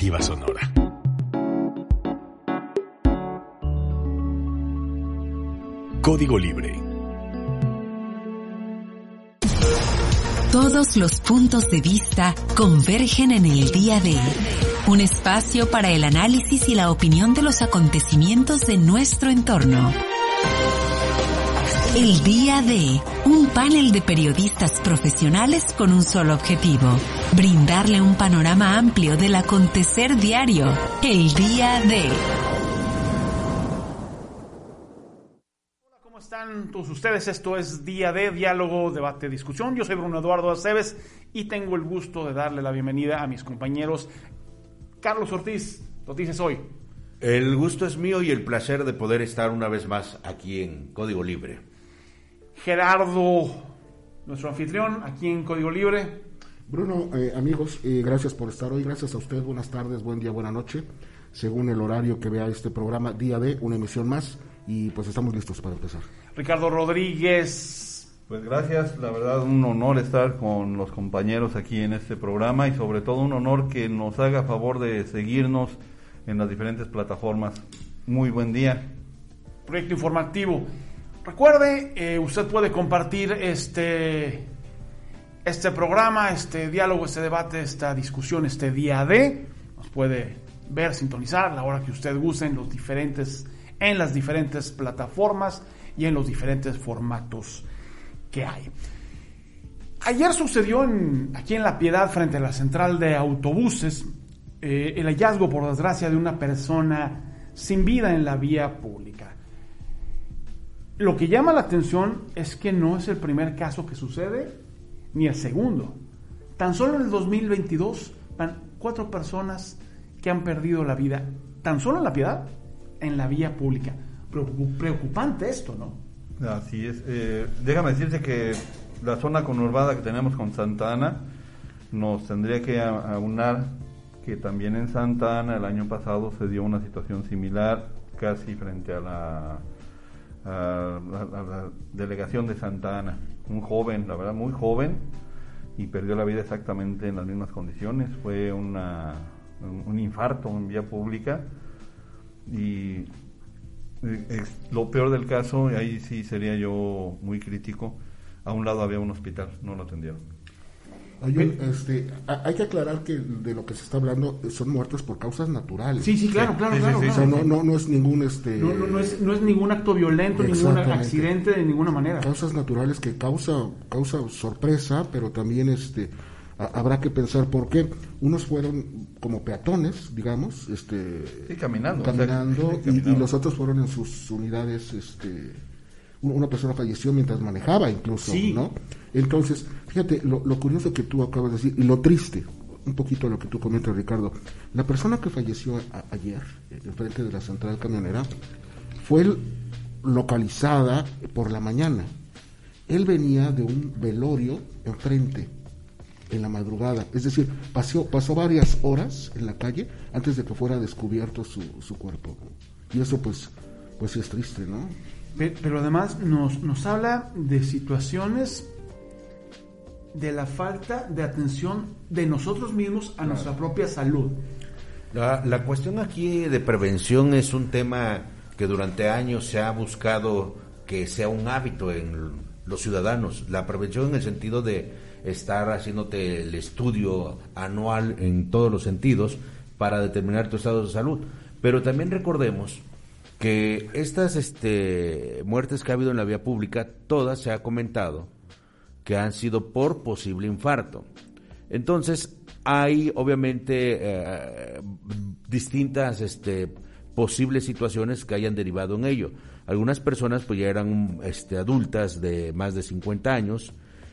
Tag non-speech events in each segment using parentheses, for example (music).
Sonora. Código Libre. Todos los puntos de vista convergen en el día de un espacio para el análisis y la opinión de los acontecimientos de nuestro entorno. El día de un panel de periodistas profesionales con un solo objetivo, brindarle un panorama amplio del acontecer diario. El día de... Hola, ¿cómo están todos ustedes? Esto es Día de Diálogo, Debate, Discusión. Yo soy Bruno Eduardo Aceves y tengo el gusto de darle la bienvenida a mis compañeros Carlos Ortiz. Noticias hoy. El gusto es mío y el placer de poder estar una vez más aquí en Código Libre. Gerardo, nuestro anfitrión, aquí en Código Libre. Bruno, eh, amigos, eh, gracias por estar hoy. Gracias a usted. Buenas tardes, buen día, buena noche. Según el horario que vea este programa, día de una emisión más. Y pues estamos listos para empezar. Ricardo Rodríguez. Pues gracias, la verdad un honor estar con los compañeros aquí en este programa y sobre todo un honor que nos haga favor de seguirnos en las diferentes plataformas. Muy buen día. Proyecto informativo. Recuerde, eh, usted puede compartir este, este programa, este diálogo, este debate, esta discusión, este día de. Nos puede ver, sintonizar a la hora que usted guste en, los diferentes, en las diferentes plataformas y en los diferentes formatos que hay. Ayer sucedió aquí en La Piedad, frente a la central de autobuses, eh, el hallazgo, por desgracia, de una persona sin vida en la vía pública. Lo que llama la atención es que no es el primer caso que sucede, ni el segundo. Tan solo en el 2022 van cuatro personas que han perdido la vida, tan solo en la piedad, en la vía pública. Preocupante esto, ¿no? Así es. Eh, déjame decirte que la zona conurbada que tenemos con Santa Ana nos tendría que aunar que también en Santa Ana el año pasado se dio una situación similar, casi frente a la a la, a la, delegación de Santa Ana. Un joven, la verdad, muy joven, y perdió la vida exactamente en las mismas condiciones. Fue un, infarto en vía pública. Y lo peor del caso, y ahí sí sería yo muy crítico, a un lado había un hospital, no lo atendieron. Hay, un, este, hay que aclarar que de lo que se está hablando son muertes por causas naturales. Sí, sí, claro, claro, sí, claro. Sí, claro. O sea, no, no, no es ningún este no, no, no, es, no es ningún acto violento, ningún accidente de ninguna manera. Causas naturales que causa, causa sorpresa, pero también este habrá que pensar por qué. Unos fueron como peatones, digamos, este sí, caminando, caminando, o sea, y, caminando. y los otros fueron en sus unidades este una persona falleció mientras manejaba incluso, Sí. ¿no? Entonces, fíjate, lo, lo, curioso que tú acabas de decir, y lo triste, un poquito lo que tú comentas, Ricardo, la persona que falleció a, ayer, enfrente de la central camionera, fue localizada por la mañana. Él venía de un velorio enfrente, en la madrugada, es decir, pasó, pasó varias horas en la calle antes de que fuera descubierto su, su cuerpo. Y eso pues, pues es triste, ¿no? Pero además nos, nos habla de situaciones de la falta de atención de nosotros mismos a nuestra propia salud. La, la, cuestión aquí de prevención es un tema que durante años se ha buscado que sea un hábito en los ciudadanos. La prevención en el sentido de estar haciéndote el estudio anual en todos los sentidos para determinar tu estado de salud. Pero también recordemos que estas este, muertes que ha habido en la vía pública, todas se ha comentado que han sido por posible infarto. Entonces, hay obviamente eh, distintas este, posibles situaciones que hayan derivado en ello. Algunas personas pues ya eran este, adultas de más de 50 años.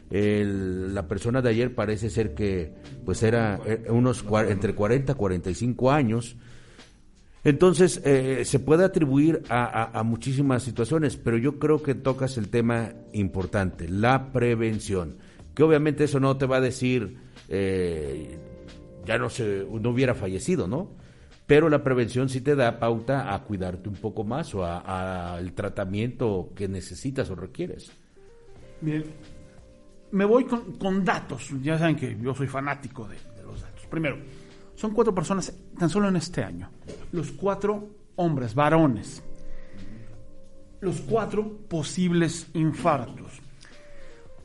El, la persona de ayer parece ser que pues era eh, unos entre 40 y 45 años. Entonces, eh, se puede atribuir a, muchísimas situaciones, pero yo creo que tocas el tema importante, la prevención. Que obviamente eso no te va a decir, eh, ya no, se, no hubiera fallecido, ¿no? Pero la prevención sí te da pauta a cuidarte un poco más o al tratamiento que necesitas o requieres. Bien, me voy con, con datos. Ya saben que yo soy fanático de, de los datos. Primero, Son cuatro personas tan solo en este año. Los cuatro hombres, varones. Los cuatro posibles infartos.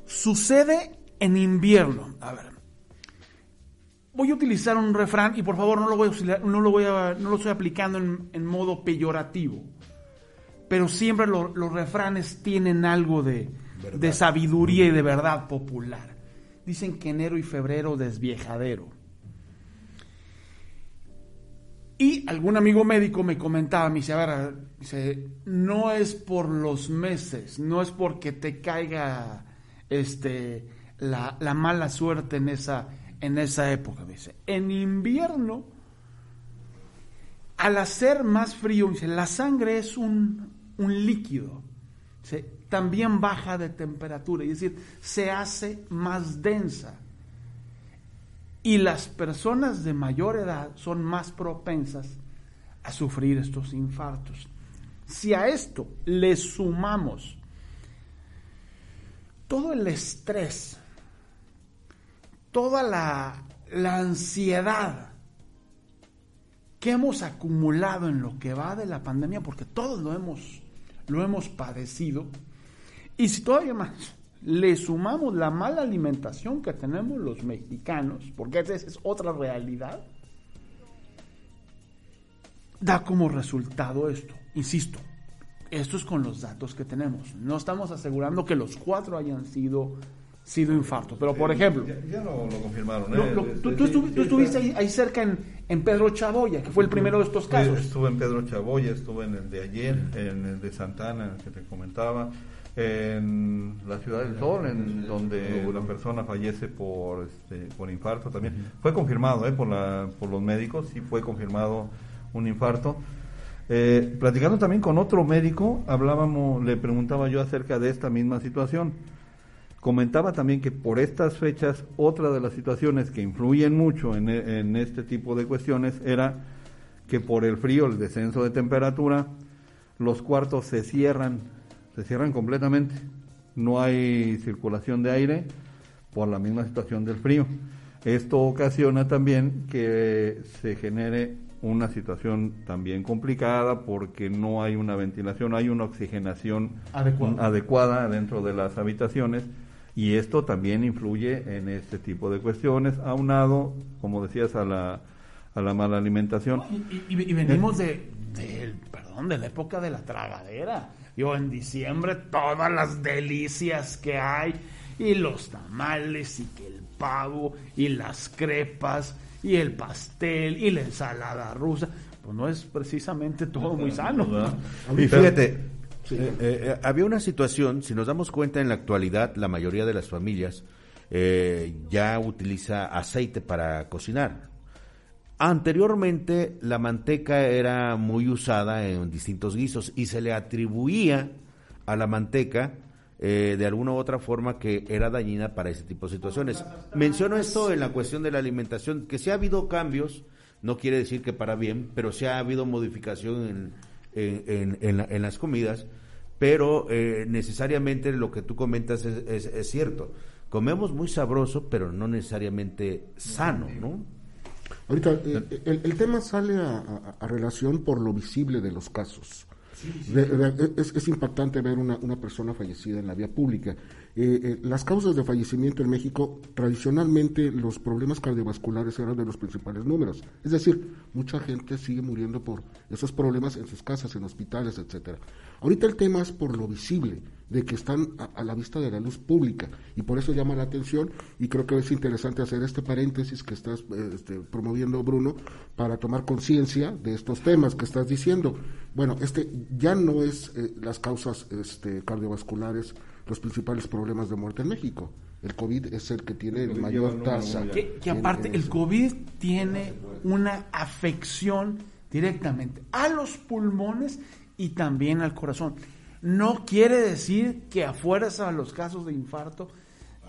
Sucede en invierno. A ver. Voy a utilizar un refrán y por favor no lo voy a, no lo, voy a, no lo estoy aplicando en, en modo peyorativo. Pero siempre lo, los refranes tienen algo de, de sabiduría y de verdad popular. Dicen que enero y febrero desviejadero. Y algún amigo médico me comentaba, me dice, a ver, no es por los meses, no es porque te caiga este, la, la mala suerte en esa, en esa época. Dice, en invierno, al hacer más frío, dice, la sangre es un, un líquido, también baja de temperatura, es decir, se hace más densa. Y las personas de mayor edad son más propensas a sufrir estos infartos. Si a esto le sumamos todo el estrés, toda la, ansiedad que hemos acumulado en lo que va de la pandemia, porque todos lo hemos, lo hemos padecido, y si todavía más le sumamos la mala alimentación que tenemos los mexicanos, porque esa es otra realidad, da como resultado esto. Insisto, esto es con los datos que tenemos. No estamos asegurando que los cuatro hayan sido sido infarto. Pero, por ejemplo... Ya, ya lo, lo, confirmaron. ¿eh? Lo, lo, tú, tú, estuv, tú, estuviste ahí, ahí cerca en, en, Pedro Chaboya, que fue el primero de estos casos. Estuve en Pedro Chaboya, estuve en el de ayer, en el de Santana, que te comentaba, en la Ciudad del Sol, en donde la persona fallece por, este, por infarto también. Fue confirmado ¿eh? por, la, por los médicos, sí fue confirmado un infarto. Eh, platicando también con otro médico, hablábamos, le preguntaba yo acerca de esta misma situación Comentaba también que por estas fechas, otra de las situaciones que influyen mucho en, en, este tipo de cuestiones era que por el frío, el descenso de temperatura, los cuartos se cierran, se cierran completamente. No hay circulación de aire por la misma situación del frío. Esto ocasiona también que se genere una situación también complicada porque no hay una ventilación, hay una oxigenación adecuada, adecuada dentro de las habitaciones y esto también influye en este tipo de cuestiones, aunado, como decías, a la, a la mala alimentación. Y, y, y venimos de, de, perdón, de la época de la tragadera. Yo en diciembre todas las delicias que hay, y los tamales, y que el pavo, y las crepas, y el pastel, y la ensalada rusa, pues no es precisamente todo muy sano. Y fíjate, Sí. Eh, eh, había una situación, si nos damos cuenta en la actualidad, la mayoría de las familias eh, ya utiliza aceite para cocinar. Anteriormente la manteca era muy usada en distintos guisos y se le atribuía a la manteca eh, de alguna u otra forma que era dañina para ese tipo de situaciones. Menciono esto en la cuestión de la alimentación, que si ha habido cambios, no quiere decir que para bien, pero sí ha habido modificación en, en, en, en, la, en las comidas, pero eh, necesariamente lo que tú comentas es, es, cierto. Comemos muy sabroso, pero no necesariamente sano, ¿no? Ahorita, eh, el, el, tema sale a, a, a, relación por lo visible de los casos. Sí, sí. De, de, es, es, impactante ver una, una, persona fallecida en la vía pública. Eh, eh, las causas de fallecimiento en México, tradicionalmente los problemas cardiovasculares eran de los principales números. Es decir, mucha gente sigue muriendo por esos problemas en sus casas, en hospitales, etcétera. Ahorita el tema es por lo visible, de que están a, a, la vista de la luz pública y por eso llama la atención y creo que es interesante hacer este paréntesis que estás eh, este, promoviendo Bruno para tomar conciencia de estos temas que estás diciendo. Bueno, este ya no es eh, las causas este, cardiovasculares los principales problemas de muerte en México. El COVID es el que tiene el mayor tasa. Que, que aparte el COVID tiene una afección directamente a los pulmones y también al corazón. No quiere decir que a fuerza los casos de infarto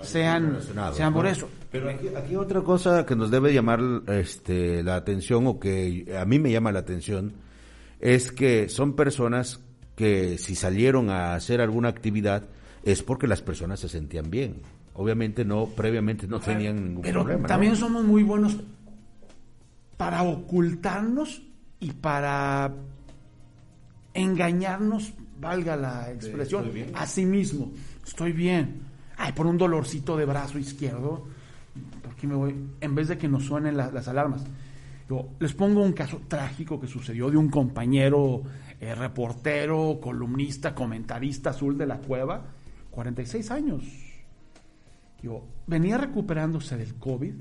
sean, sean por eso. Pero aquí, aquí, otra cosa que nos debe llamar este, la atención o que a mí me llama la atención es que son personas que si salieron a hacer alguna actividad es porque las personas se sentían bien. Obviamente no, previamente no tenían ningún Pero problema. También ¿no? somos muy buenos para ocultarnos y para engañarnos, valga la expresión, a sí mismo. Estoy bien. Ay, por un dolorcito de brazo izquierdo, ¿por qué me voy? En vez de que nos suenen la- las alarmas. Yo les pongo un caso trágico que sucedió de un compañero eh, reportero, columnista, comentarista azul de la cueva, 46 años. Yo venía recuperándose del COVID,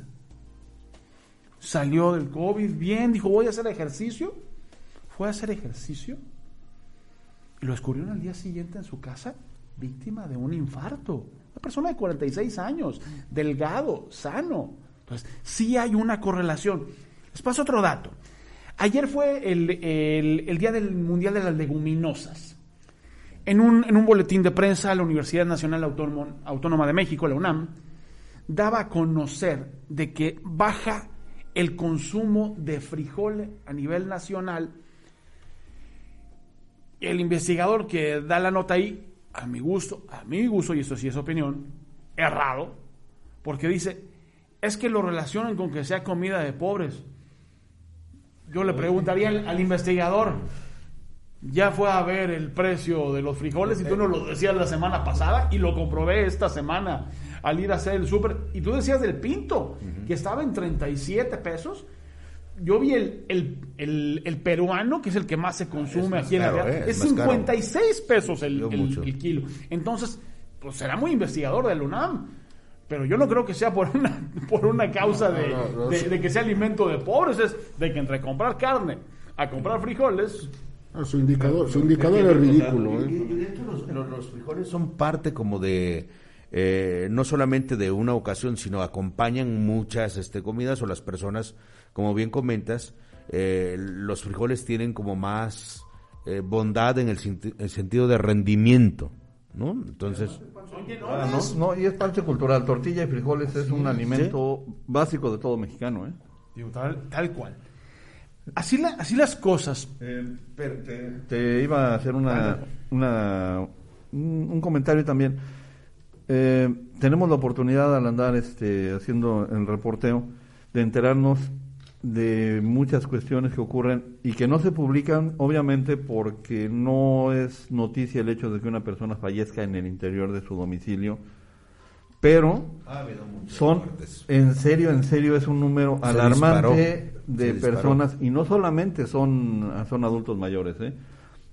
salió del COVID bien, dijo voy a hacer ejercicio, fue a hacer ejercicio y lo descubrieron al día siguiente en su casa víctima de un infarto. Una persona de 46 años, delgado, sano. Entonces, sí hay una correlación. Les paso otro dato. Ayer fue el, el- Día del Mundial de las Leguminosas. En un, en un boletín de prensa, la Universidad Nacional Autónoma, Autónoma de México, la UNAM, daba a conocer de que baja el consumo de frijol a nivel nacional. El investigador que da la nota ahí, a mi gusto, a mi gusto, y esto sí es opinión, errado, porque dice, es que lo relacionan con que sea comida de pobres. Yo le preguntaría al, al investigador, ya fue a ver el precio de los frijoles y tú nos lo decías la semana pasada y lo comprobé esta semana al ir a hacer el súper. Y tú decías del pinto, que estaba en 37 pesos. Yo vi el, el, el- el peruano, que es el que más se consume aquí en caro, la eh, es es más caro. 56 pesos el, kilo. Entonces, pues será muy investigador del UNAM. Pero yo no creo que sea por una, (laughs) por una causa de, no, no, de- que sea alimento de pobres, es de que entre comprar carne a comprar frijoles, Ah, su indicador, su indicador es ridículo. Y, ¿eh? y de hecho los, los- los frijoles son parte como de, eh, no solamente de una ocasión, sino acompañan muchas este, comidas o las personas, como bien comentas, eh, los frijoles tienen como más eh, bondad en el, el sentido de rendimiento, ¿no? Entonces, Ah, no, no, y es parte cultural. Tortilla y frijoles es un alimento básico de todo mexicano, ¿eh? digo, tal, tal cual. Así, la- así las cosas. te, iba a hacer una, una un, un comentario también. Eh, tenemos la oportunidad al andar este, haciendo el reporteo de enterarnos de muchas cuestiones que ocurren y que no se publican, obviamente, porque no es noticia el hecho de que una persona fallezca en el interior de su domicilio, pero son, en serio, en serio, es un número Se alarmante disparó, de disparó. personas, y no solamente son, son adultos mayores, ¿eh?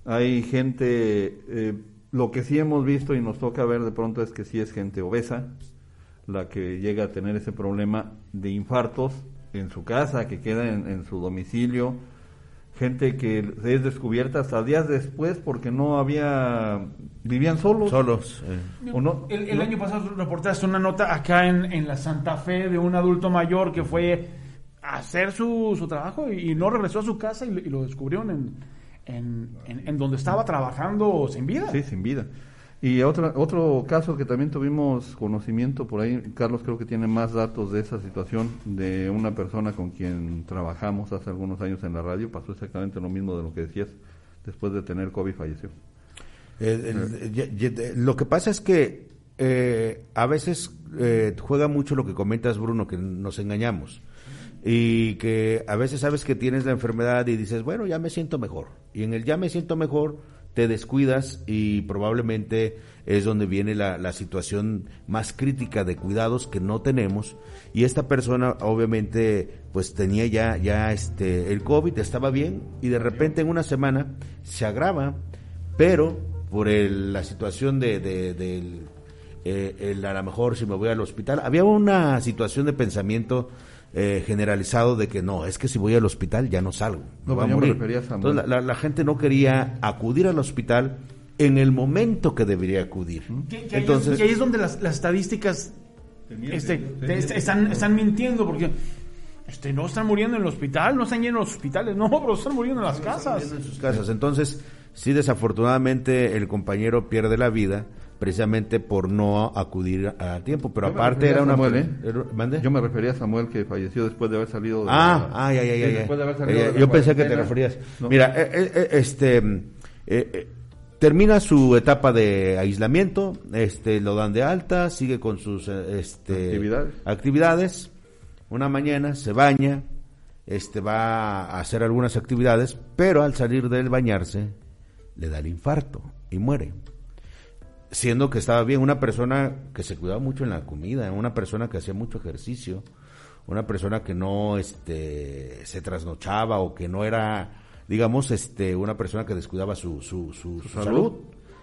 hay gente, eh, lo que sí hemos visto y nos toca ver de pronto es que sí es gente obesa, la que llega a tener ese problema de infartos en su casa, que queda en, en su domicilio, gente que es descubierta hasta días después porque no había, vivían solos. solos. eh. ¿O no? El, el ¿No? año pasado reportaste una nota acá en, en la Santa Fe de un adulto mayor que fue a hacer su, su trabajo y, no regresó a su casa y, lo- y lo descubrieron en, en, en- en donde estaba trabajando sin vida. Sí, sin vida. Y otra, otro caso que también tuvimos conocimiento por ahí, Carlos creo que tiene más datos de esa situación, de una persona con quien trabajamos hace algunos años en la radio, pasó exactamente lo mismo de lo que decías, después de tener COVID falleció. Ye- ye- lo que pasa es que eh, a veces eh, juega mucho lo que comentas, Bruno, que nos engañamos. Y que a veces sabes que tienes la enfermedad y dices, bueno, ya me siento mejor. Y en el ya me siento mejor te descuidas y probablemente es donde viene la, la situación más crítica de cuidados que no tenemos. Y esta persona obviamente pues tenía ya, ya este, el COVID, estaba bien y de repente en una semana se agrava pero por el- la situación de, de- del eh, el, a lo mejor si me voy al hospital había una situación de pensamiento eh, generalizado de que no es que si voy al hospital ya no salgo No, a me a Samuel. entonces la, la- la gente no quería acudir al hospital en el momento que debería acudir Que, que ahí, entonces es, que ahí es donde las, las estadísticas este, te- est- están, están mintiendo porque este, no están muriendo en el hospital, no están llenos los hospitales, no, pero están muriendo en las casas. en sus casas. Entonces, sí, desafortunadamente el compañero pierde la vida precisamente por no acudir a tiempo, pero Yo aparte era una... Samuel, ¿eh? era- ¿mande? Yo me refería a Samuel que falleció después de haber salido de Ah, la- ah, ya, ya, ya. sí, ya. después de haber salido Eh, de la yo pensé que te referías. No. Mira, eh, eh, eh, este, eh, termina su etapa de aislamiento, este, lo dan de alta, sigue con sus este, Actividades. actividades. Una mañana se baña, este va a hacer algunas actividades, pero al salir del bañarse le da el infarto y muere. Siendo que estaba bien, una persona que se cuidaba mucho en la comida, una persona que hacía mucho ejercicio, una persona que no este, se trasnochaba o que no era, digamos, este, una persona que descuidaba su, su, su, su salud.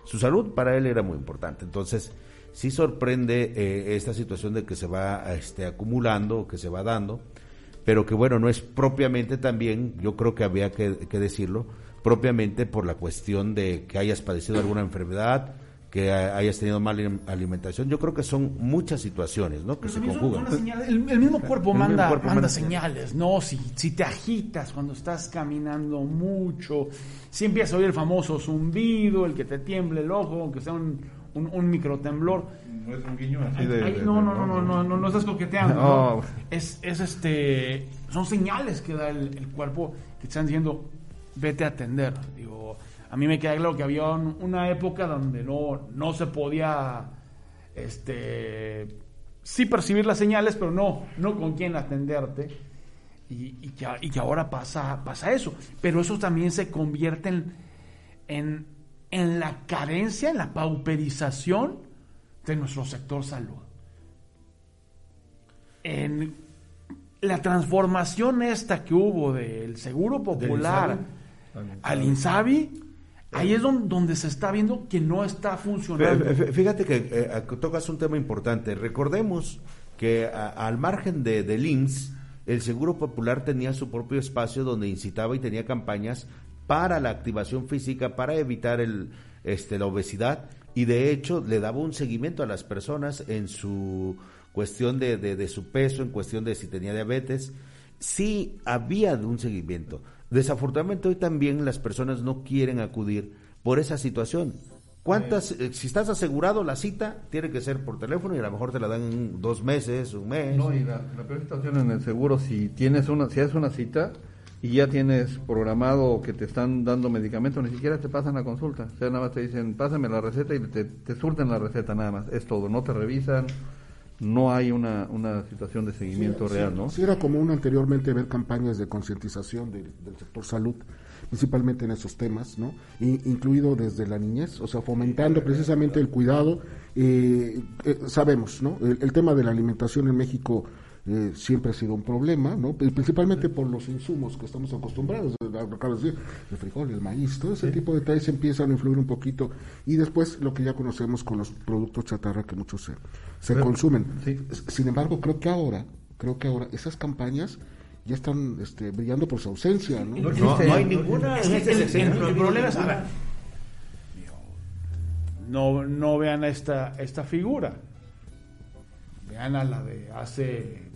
Su salud para él era muy importante. Entonces, sí sorprende eh, esta situación de que se va este, acumulando, que se va dando, pero que bueno, no es propiamente también, yo creo que había que, que decirlo, propiamente por la cuestión de que hayas padecido alguna enfermedad, que hayas tenido mala alimentación. Yo creo que son muchas situaciones, ¿no? Que se conjugan. el, el, mismo cuerpo el manda, cuerpo manda, señales, ¿no? Si, si te agitas cuando estás caminando mucho, si empiezas a oír el famoso zumbido, el que te tiemble el ojo, aunque sea un, un, un microtemblor. No es un guiño así de, de, no, no, no, no, no, no, no, estás coqueteando. No. ¿no? Es, es este, son señales que da el, el cuerpo que te están diciendo, vete a atender. Digo, a mí me queda claro que había un, una época donde no, no se podía, este, sí percibir las señales, pero no, no con quién atenderte. Y, y, que, y que, ahora pasa, pasa eso. Pero eso también se convierte en, en, en la carencia, en la pauperización de nuestro sector salud. En la transformación esta que hubo del Seguro Popular al Insabi, ahí es donde, se está viendo que no está funcionando. Fíjate que eh, tocas un tema importante. Recordemos que a, al margen de, del IMSS, el Seguro Popular tenía su propio espacio donde incitaba y tenía campañas para la activación física, para evitar el, este, la obesidad y de hecho le daba un seguimiento a las personas en su cuestión de, de, de su peso, en cuestión de si tenía diabetes. Sí había un seguimiento. Desafortunadamente hoy también las personas no quieren acudir por esa situación. ¿Cuántas, eh, si estás asegurado la cita, tiene que ser por teléfono y a lo mejor te la dan en dos meses, un mes? No, y la, la peor situación en el seguro, si tienes una, si haces una cita y ya tienes programado que te están dando medicamentos, ni siquiera te pasan la consulta. O sea, nada más te dicen, pásame la receta y te, te surten la receta nada más. Es todo, no te revisan, no hay una, una situación de seguimiento sí, real, sí, ¿no? Sí, era común anteriormente ver campañas de concientización de, del sector salud, principalmente en esos temas, ¿no? Y, incluido desde la niñez, o sea, fomentando precisamente el cuidado. Eh, eh, sabemos, ¿no? El, el, tema de la alimentación en México eh, siempre ha sido un problema, ¿no? principalmente por los insumos que estamos acostumbrados, acabo de decir, el frijol, el maíz, todo ese sí. tipo de detalles empiezan a influir un poquito y después lo que ya conocemos con los productos chatarra que muchos se, se Pero, consumen. Sí. Sin embargo, creo que ahora, creo que ahora esas campañas ya están este, brillando por su ausencia, ¿no? No, no, no hay ninguna. Es que el, el, el, problema es, a ver, no, no vean esta, esta figura, vean a la de hace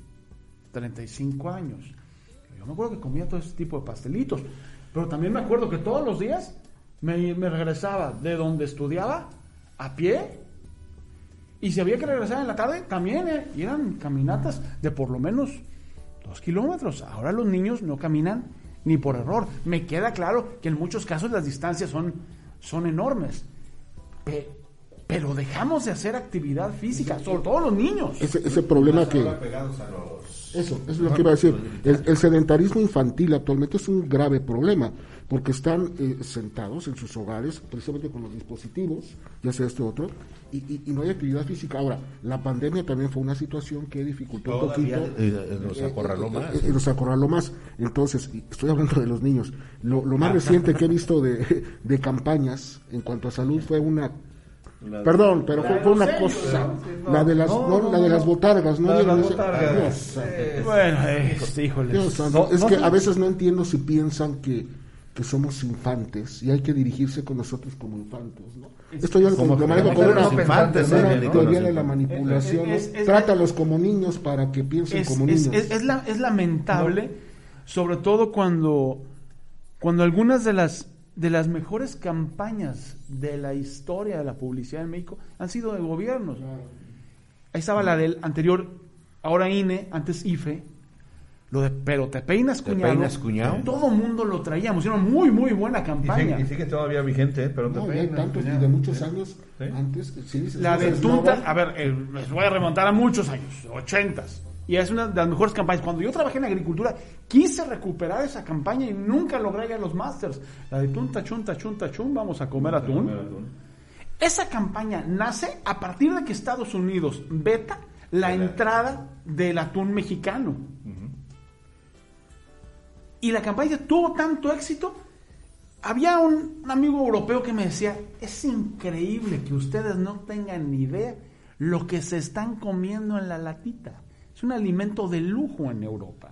35 años. Yo me acuerdo que comía todo ese tipo de pastelitos, pero también me acuerdo que todos los días me, me regresaba de donde estudiaba a pie y si había que regresar en la tarde, también eh, y eran caminatas de por lo menos dos kilómetros. Ahora los niños no caminan ni por error. Me queda claro que en muchos casos las distancias son, son enormes. Pe pero dejamos de hacer actividad física, sobre todo los niños. Ese, ese problema que... Eso, eso es lo que iba a decir. El, el, sedentarismo infantil actualmente es un grave problema, porque están eh, sentados en sus hogares, precisamente con los dispositivos, ya sea este otro, y, y, y, no hay actividad física. Ahora, la pandemia también fue una situación que dificultó Todavía un poquito. Eh, nos acorraló eh, más. Eh, nos acorraló más. Entonces, estoy hablando de los niños. Lo, lo más reciente que he visto de, (laughs) de campañas en cuanto a salud fue una la Perdón, pero fue, fue, una cosa. No, la de las, no, no, la de las botargas, ¿no? La de las botargas. Dios, bueno, este, híjole. Dios, es que a veces no entiendo si piensan que, que somos infantes y hay que dirigirse con nosotros como infantes, ¿no? Es, Esto yo lo, como lo manejo como una, infantes, ¿eh? teoría de la manipulación. Es, es, Trátalos como niños para que piensen como niños. Es, la, es lamentable, sobre todo cuando, cuando algunas de las de las mejores campañas de la historia de la publicidad en México han sido de gobiernos. Ahí estaba la del anterior, ahora INE, antes IFE, lo de pero te peinas cuñado. ¿Te peinas cuñado? Todo mundo lo traíamos, era una muy muy buena campaña. Y sigue, todavía vigente, pero no, te peinas. Tantos, de muchos años ¿Sí? antes. Sí, la de Tunta, a ver, eh, les voy a remontar a muchos años, ochentas. Y es una de las mejores campañas. Cuando yo trabajé en agricultura, quise recuperar esa campaña y nunca logré ir a los Masters. La de tun, tachun, tachun, tachun, vamos a comer atún. Esa campaña nace a partir de que Estados Unidos veta la entrada del atún mexicano. Y la campaña tuvo tanto éxito. Había un, un amigo europeo que me decía, es increíble que ustedes no tengan ni idea lo que se están comiendo en la latita. Es un alimento de lujo en Europa.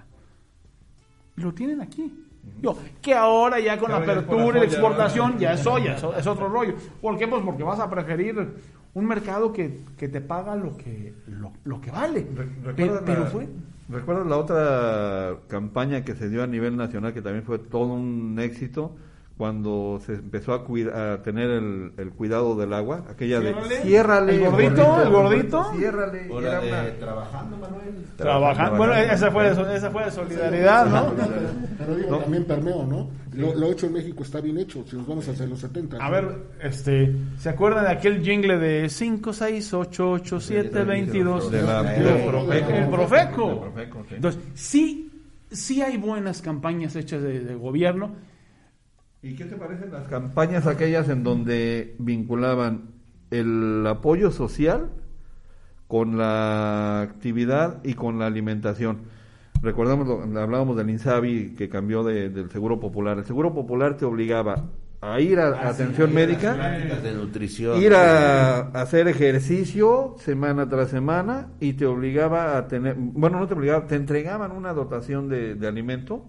Y lo tienen aquí. Yo, que ahora ya con la apertura y la exportación ya es soya, es, otro rollo. ¿Por qué? Pues porque vas a preferir un mercado que, que te paga lo que, lo, lo que vale. Re- Pero, ¿Recuerdas pero la, fue... ¿Recuerdas la otra campaña que se dio a nivel nacional que también fue todo un éxito? Cuando se empezó a, cuida- a tener el, el cuidado del agua, aquella de Ciérrale. ciérrale, ¿El gordito? ¿El gordito? ciérrale. y era una- trabajando, Manuel. Trabajando. Bueno, esa fue, de- esa fue de solidaridad, ¿no? Pero digo, No. también permeo, ¿no? Lo, lo hecho en México está bien hecho, si nos vamos hacia los 70. A ver, este, ¿se acuerdan de aquel jingle de 5, 6, 8, 8, 7, 22? De la- El Profeco. El Profeco. Del Profeco, sí. Entonces, sí, sí hay buenas campañas hechas de, de gobierno. ¿Y qué te parecen las campañas aquellas en donde vinculaban el apoyo social con la actividad y con la alimentación? Recordamos, hablábamos del INSABI que cambió de- del Seguro Popular. El Seguro Popular te obligaba a ir a, a atención médica, de nutrición. ir a hacer ejercicio semana tras semana y te obligaba a tener, bueno, no te obligaba, te entregaban una dotación de, de alimento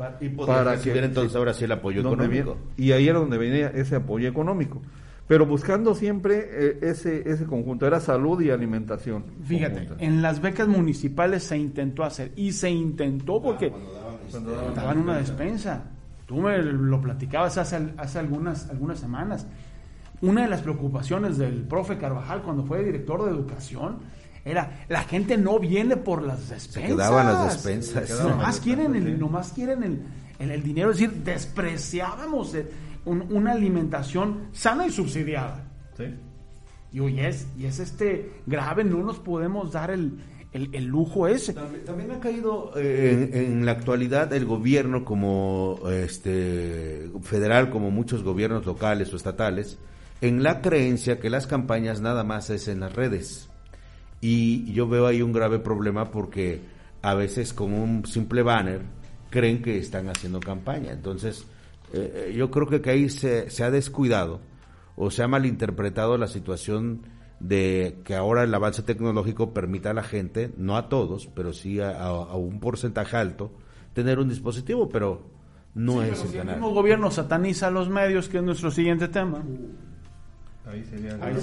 Pa- y para para que- entonces ahora sí el apoyo económico. viene- y ahí era donde venía ese apoyo económico. Pero buscando siempre eh, ese, ese conjunto, era salud y alimentación. Fíjate, conjunta. en las becas municipales se intentó hacer y se intentó porque daban una despensa. Tú me lo platicabas hace, hace algunas, algunas semanas. Una de las preocupaciones del profe Carvajal cuando fue director de educación era la gente no viene por las despensas. quedaban las despensas. Se quedaban Nomás las quieren despensas, el, nomás quieren el, el- el dinero. Es decir, despreciábamos el- un- una alimentación sana y subsidiada. ¿Sí? Y hoy es, y es este grave, no nos podemos dar el, el- el lujo ese. También, también ha caído eh, en, en la actualidad el gobierno como este federal, como muchos gobiernos locales o estatales, en la creencia que las campañas nada más es en las redes. Y yo veo ahí un grave problema porque a veces con un simple banner creen que están haciendo campaña. Entonces, eh, yo creo que, que ahí se, se ha descuidado o se ha malinterpretado la situación de que ahora el avance tecnológico permita a la gente, no a todos, pero sí a, un porcentaje alto, tener un dispositivo, pero no es el Si el mismo gobierno sataniza a los medios, que es nuestro siguiente tema. Ahí sería. Ahí el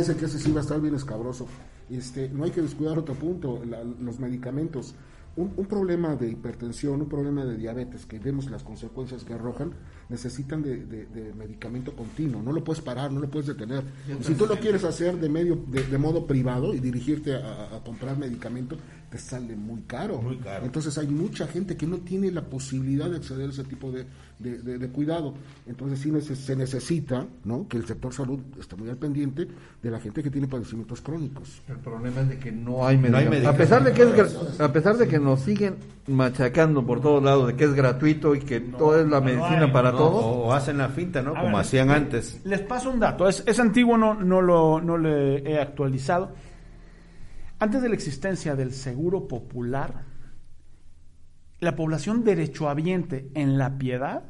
ese que ese sí va a estar bien escabroso. Este, no hay que descuidar otro punto, la- los medicamentos. Un, un problema de hipertensión, un problema de diabetes, que vemos las consecuencias que arrojan, necesitan de, de- de medicamento continuo. No lo puedes parar, no lo puedes detener. Y si tú lo quieres hacer de medio, de, de modo privado y dirigirte a, a comprar medicamento, te sale muy caro. Muy caro. Entonces hay mucha gente que no tiene la posibilidad de acceder a ese tipo de, de- de- de cuidado. Entonces sí neces- se necesita ¿no? que el sector salud esté muy al pendiente de la gente que tiene padecimientos crónicos. El problema es de que no hay No medicamentos. a pesar de que es a pesar de que nos siguen machacando por todos lados de que es gratuito y que todo es la no medicina hay, para No, todos. o, o hacen la finta, ¿no? A Como ver, hacían antes. Les paso un dato, es, es antiguo, no, no, lo, no le he actualizado. Antes de la existencia del seguro popular, la población derechohabiente en la piedad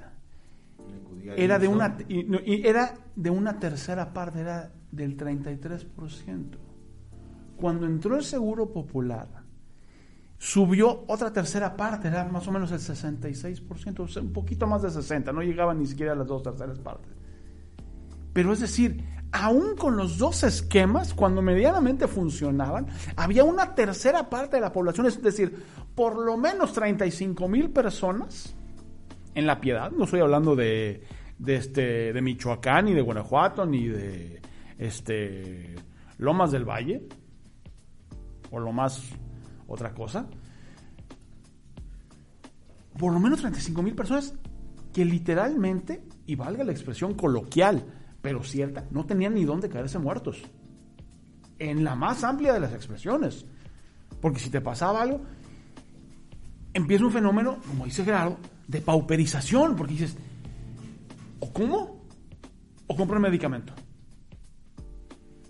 era de una era de una tercera parte, era del 33%. Cuando entró el seguro popular, subió otra tercera parte, era más o menos el 66%, o sea, un poquito más de 60, no llegaba ni siquiera a las dos terceras partes. Pero es decir, aún con los dos esquemas, cuando medianamente funcionaban, había una tercera parte de la población, es decir, por lo menos 35 mil personas en la piedad, no estoy hablando de, este, de Michoacán, ni de Guanajuato, ni de este, Lomas del Valle, o lo más otra cosa. Por lo menos 35 mil personas que literalmente, y valga la expresión coloquial, pero cierta, no tenían ni dónde caerse muertos. En la más amplia de las expresiones. Porque si te pasaba algo, empieza un fenómeno, como dice Gerardo, de pauperización, porque dices, o como o compro el medicamento.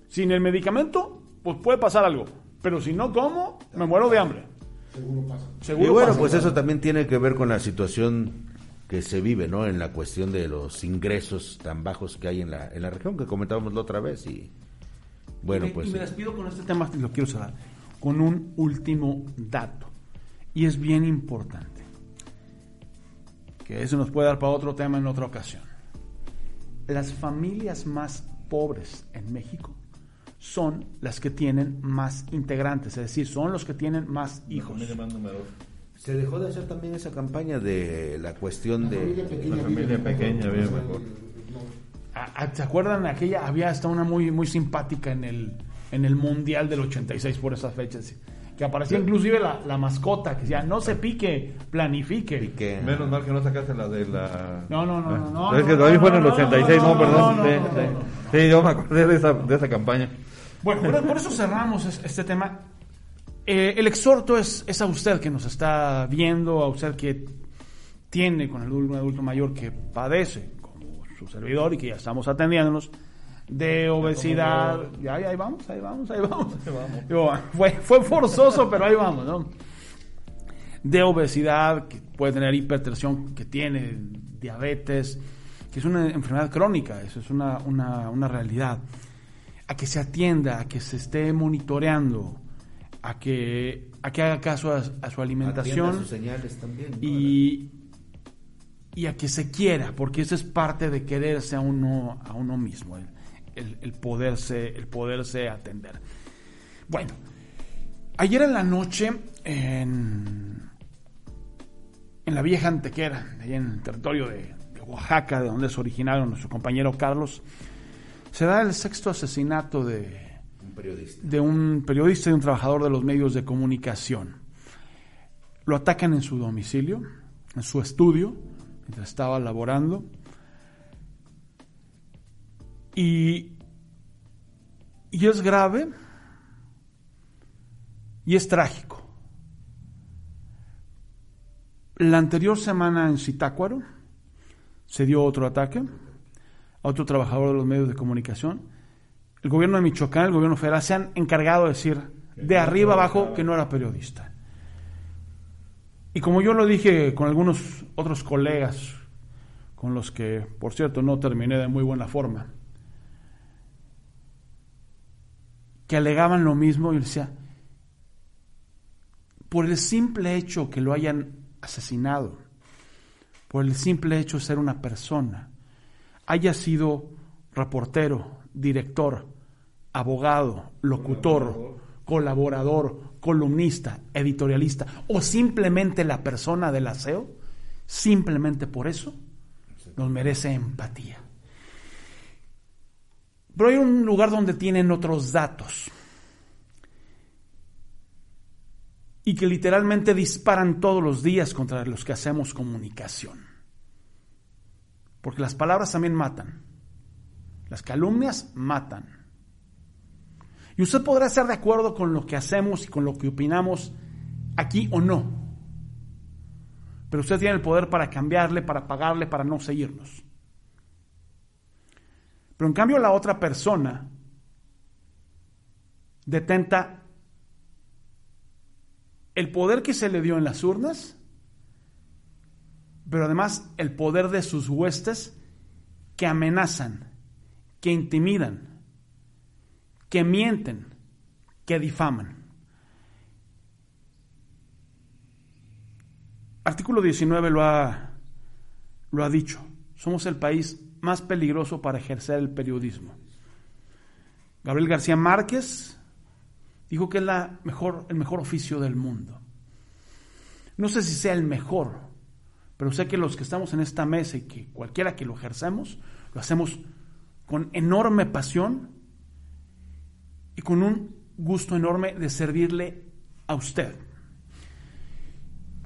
Sin el medicamento, pues puede pasar algo. Pero si no como, me muero de hambre. Seguro pasa. Seguro y bueno, pasa. pues eso también tiene que ver con la situación que se vive, ¿no? En la cuestión de los ingresos tan bajos que hay en la, en la región, que comentábamos la otra vez. Y bueno, y me, pues. y me despido con este tema, lo quiero cerrar, con un último dato. Y es bien importante. Que eso nos puede dar para otro tema en otra ocasión. Las familias más pobres en México son las que tienen más integrantes, es decir, son los que tienen más hijos. Familia más numerosa. Se dejó de hacer también esa campaña de la cuestión de... La familia pequeña, bien mejor. Ah, ah, ¿Se acuerdan aquella? Había hasta una muy, muy simpática en el, en el Mundial del 86 por esas fechas. Que aparecía inclusive la, la mascota, que decía, no se pique, planifique. y que- Menos mal que no sacaste la de la... No, no, no, no, no, Es que no, también no, fue en el no, no, 86, no, no, perdón. no, sí, no, sí. no, no. Sí, yo me acordé de esa, de esa campaña. Bueno, por, por eso cerramos es- este tema. Eh, el exhorto es, es a usted que nos está viendo, a usted que tiene con el adulto, un adulto mayor que padece, como su servidor y que ya estamos atendiéndonos, de obesidad. Ya, ahí vamos, ahí vamos, ahí vamos. Digo, fue, fue forzoso, pero ahí vamos, ¿no? De obesidad, que puede tener hipertensión, que tiene diabetes, que es una enfermedad crónica, eso es una, una, una realidad a que se atienda, a que se esté monitoreando, a que, a que haga caso a, a su alimentación sus señales también. ¿no? y, y a que se quiera, porque eso es parte de quererse a uno, a uno mismo, el, el- el poderse, el poderse atender. Bueno, ayer en la noche, en, en la vieja Antequera, ahí en el territorio de, de Oaxaca, de donde es originario nuestro compañero Carlos, se da el sexto asesinato de, periodista. de un periodista y un trabajador de los medios de comunicación. Lo atacan en su domicilio, en su estudio, mientras estaba laborando. Y, y es grave y es trágico. La anterior semana en Zitácuaro se dio otro ataque a otro trabajador de los medios de comunicación el gobierno de Michoacán, el gobierno federal, se han encargado de decir de arriba abajo que no era periodista. Y como yo lo dije con algunos otros colegas, con los que, por cierto, no terminé de muy buena forma, que alegaban lo mismo, yo decía, por el simple hecho que lo hayan asesinado, por el simple hecho de ser una persona, haya sido reportero, director, abogado, locutor, colaborador, columnista, editorialista o simplemente la persona del aseo, simplemente por eso nos merece empatía. Pero hay un lugar donde tienen otros datos y que literalmente disparan todos los días contra los que hacemos comunicación. Porque las palabras también matan. Las calumnias matan. Y usted podrá estar de acuerdo con lo que hacemos y con lo que opinamos aquí o no. Pero usted tiene el poder para cambiarle, para pagarle, para no seguirnos. Pero en cambio la otra persona detenta el poder que se le dio en las urnas, pero además el poder de sus huestes que amenazan, que intimidan, que mienten, que difaman. Artículo 19 lo ha, lo ha dicho. Somos el país más peligroso para ejercer el periodismo. Gabriel García Márquez dijo que es la mejor, el mejor oficio del mundo. No sé si sea el mejor, pero sé que los que estamos en esta mesa y que cualquiera que lo ejercemos, lo hacemos con enorme pasión y con un gusto enorme de servirle a usted.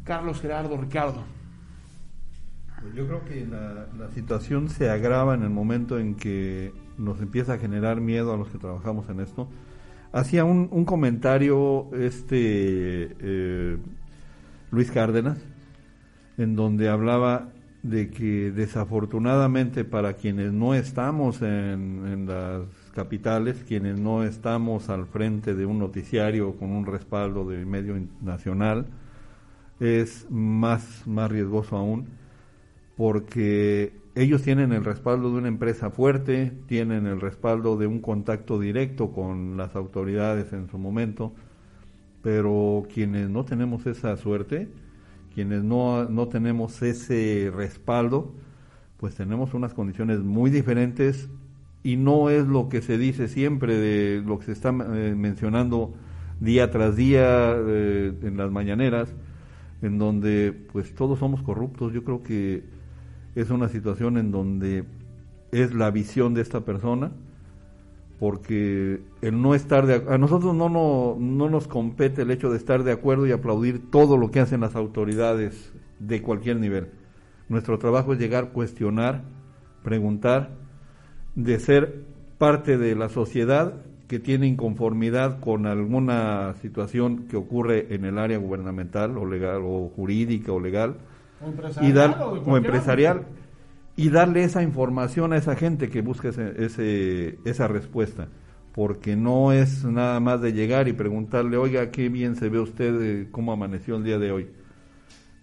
Carlos Gerardo Ricardo. Pues yo creo que la, situación se agrava en el momento en que nos empieza a generar miedo a los que trabajamos en esto, hacía un, un comentario este eh, Luis Cárdenas, en donde hablaba de que desafortunadamente para quienes no estamos en, en, las capitales, quienes no estamos al frente de un noticiario con un respaldo de medio nacional, es más, más riesgoso aún, porque ellos tienen el respaldo de una empresa fuerte, tienen el respaldo de un contacto directo con las autoridades en su momento, pero quienes no tenemos esa suerte, quienes no, no tenemos ese respaldo, pues tenemos unas condiciones muy diferentes y no es lo que se dice siempre de lo que se está eh, mencionando día tras día eh, en las mañaneras, en donde pues todos somos corruptos. Yo creo que es una situación en donde es la visión de esta persona, porque el no estar de a nosotros no, no, no nos compete el hecho de estar de acuerdo y aplaudir todo lo que hacen las autoridades de cualquier nivel. Nuestro trabajo es llegar, cuestionar, preguntar, de ser parte de la sociedad que tiene inconformidad con alguna situación que ocurre en el área gubernamental o legal o jurídica o legal. O y dar empresarial o empresarial. y darle esa información a esa gente que busca ese, ese- esa respuesta. Porque no es nada más de llegar y preguntarle oiga qué bien se ve usted eh, cómo amaneció el día de hoy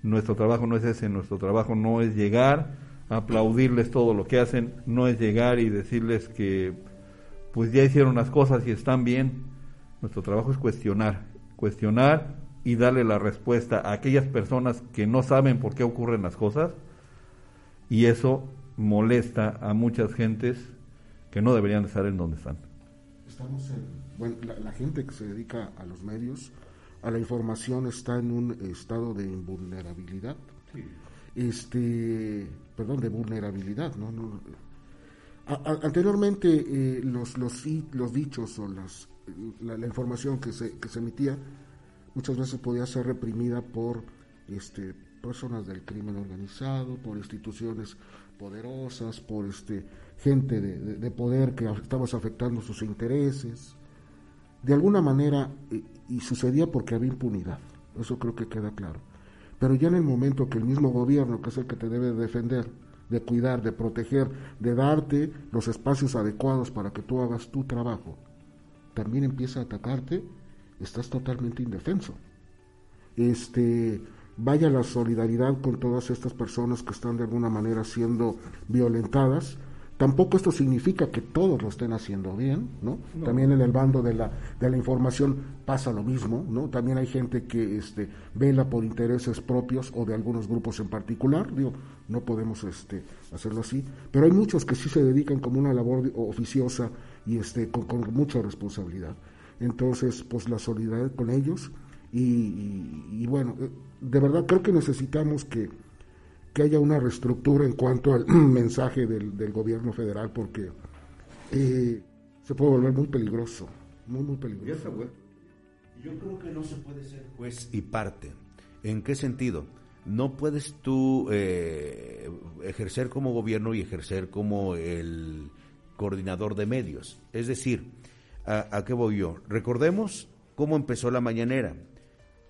nuestro trabajo no es ese nuestro trabajo no es llegar aplaudirles todo lo que hacen no es llegar y decirles que pues ya hicieron las cosas y están bien nuestro trabajo es cuestionar cuestionar y darle la respuesta a aquellas personas que no saben por qué ocurren las cosas y eso molesta a muchas gentes que no deberían de estar en donde están. Estamos en, bueno, la, la gente que se dedica a los medios, a la información, está en un estado de invulnerabilidad. Este, perdón, de vulnerabilidad, ¿no? no anteriormente, eh, los, los, los dichos o las, la, información que se, que se emitía muchas veces podía ser reprimida por este, personas del crimen organizado, por instituciones poderosas, por este, gente de, de- de poder que estabas afectando sus intereses. De alguna manera, eh, y sucedía porque había impunidad, eso creo que queda claro. Pero ya en el momento que el mismo gobierno, que es el que te debe defender, de cuidar, de proteger, de darte los espacios adecuados para que tú hagas tu trabajo, también empieza a atacarte, estás totalmente indefenso. Este, vaya la solidaridad con todas estas personas que están de alguna manera siendo violentadas. Tampoco esto significa que todos lo estén haciendo bien, ¿no? También en el bando de la, de la información pasa lo mismo, ¿no? También hay gente que este, vela por intereses propios o de algunos grupos en particular, digo, no podemos este, hacerlo así, pero hay muchos que sí se dedican como una labor oficiosa y este, con, con mucha responsabilidad. Entonces, pues la solidaridad con ellos y, y- y bueno, eh, de verdad creo que necesitamos que, que haya una reestructura en cuanto al (clears throat) mensaje del, del gobierno federal porque eh, se puede volver muy peligroso, muy, muy peligroso. Yo creo que no se puede ser juez y parte. ¿En qué sentido? No puedes tú eh, ejercer como gobierno y ejercer como el coordinador de medios. Es decir, ¿a, a qué voy yo? Recordemos cómo empezó la mañanera.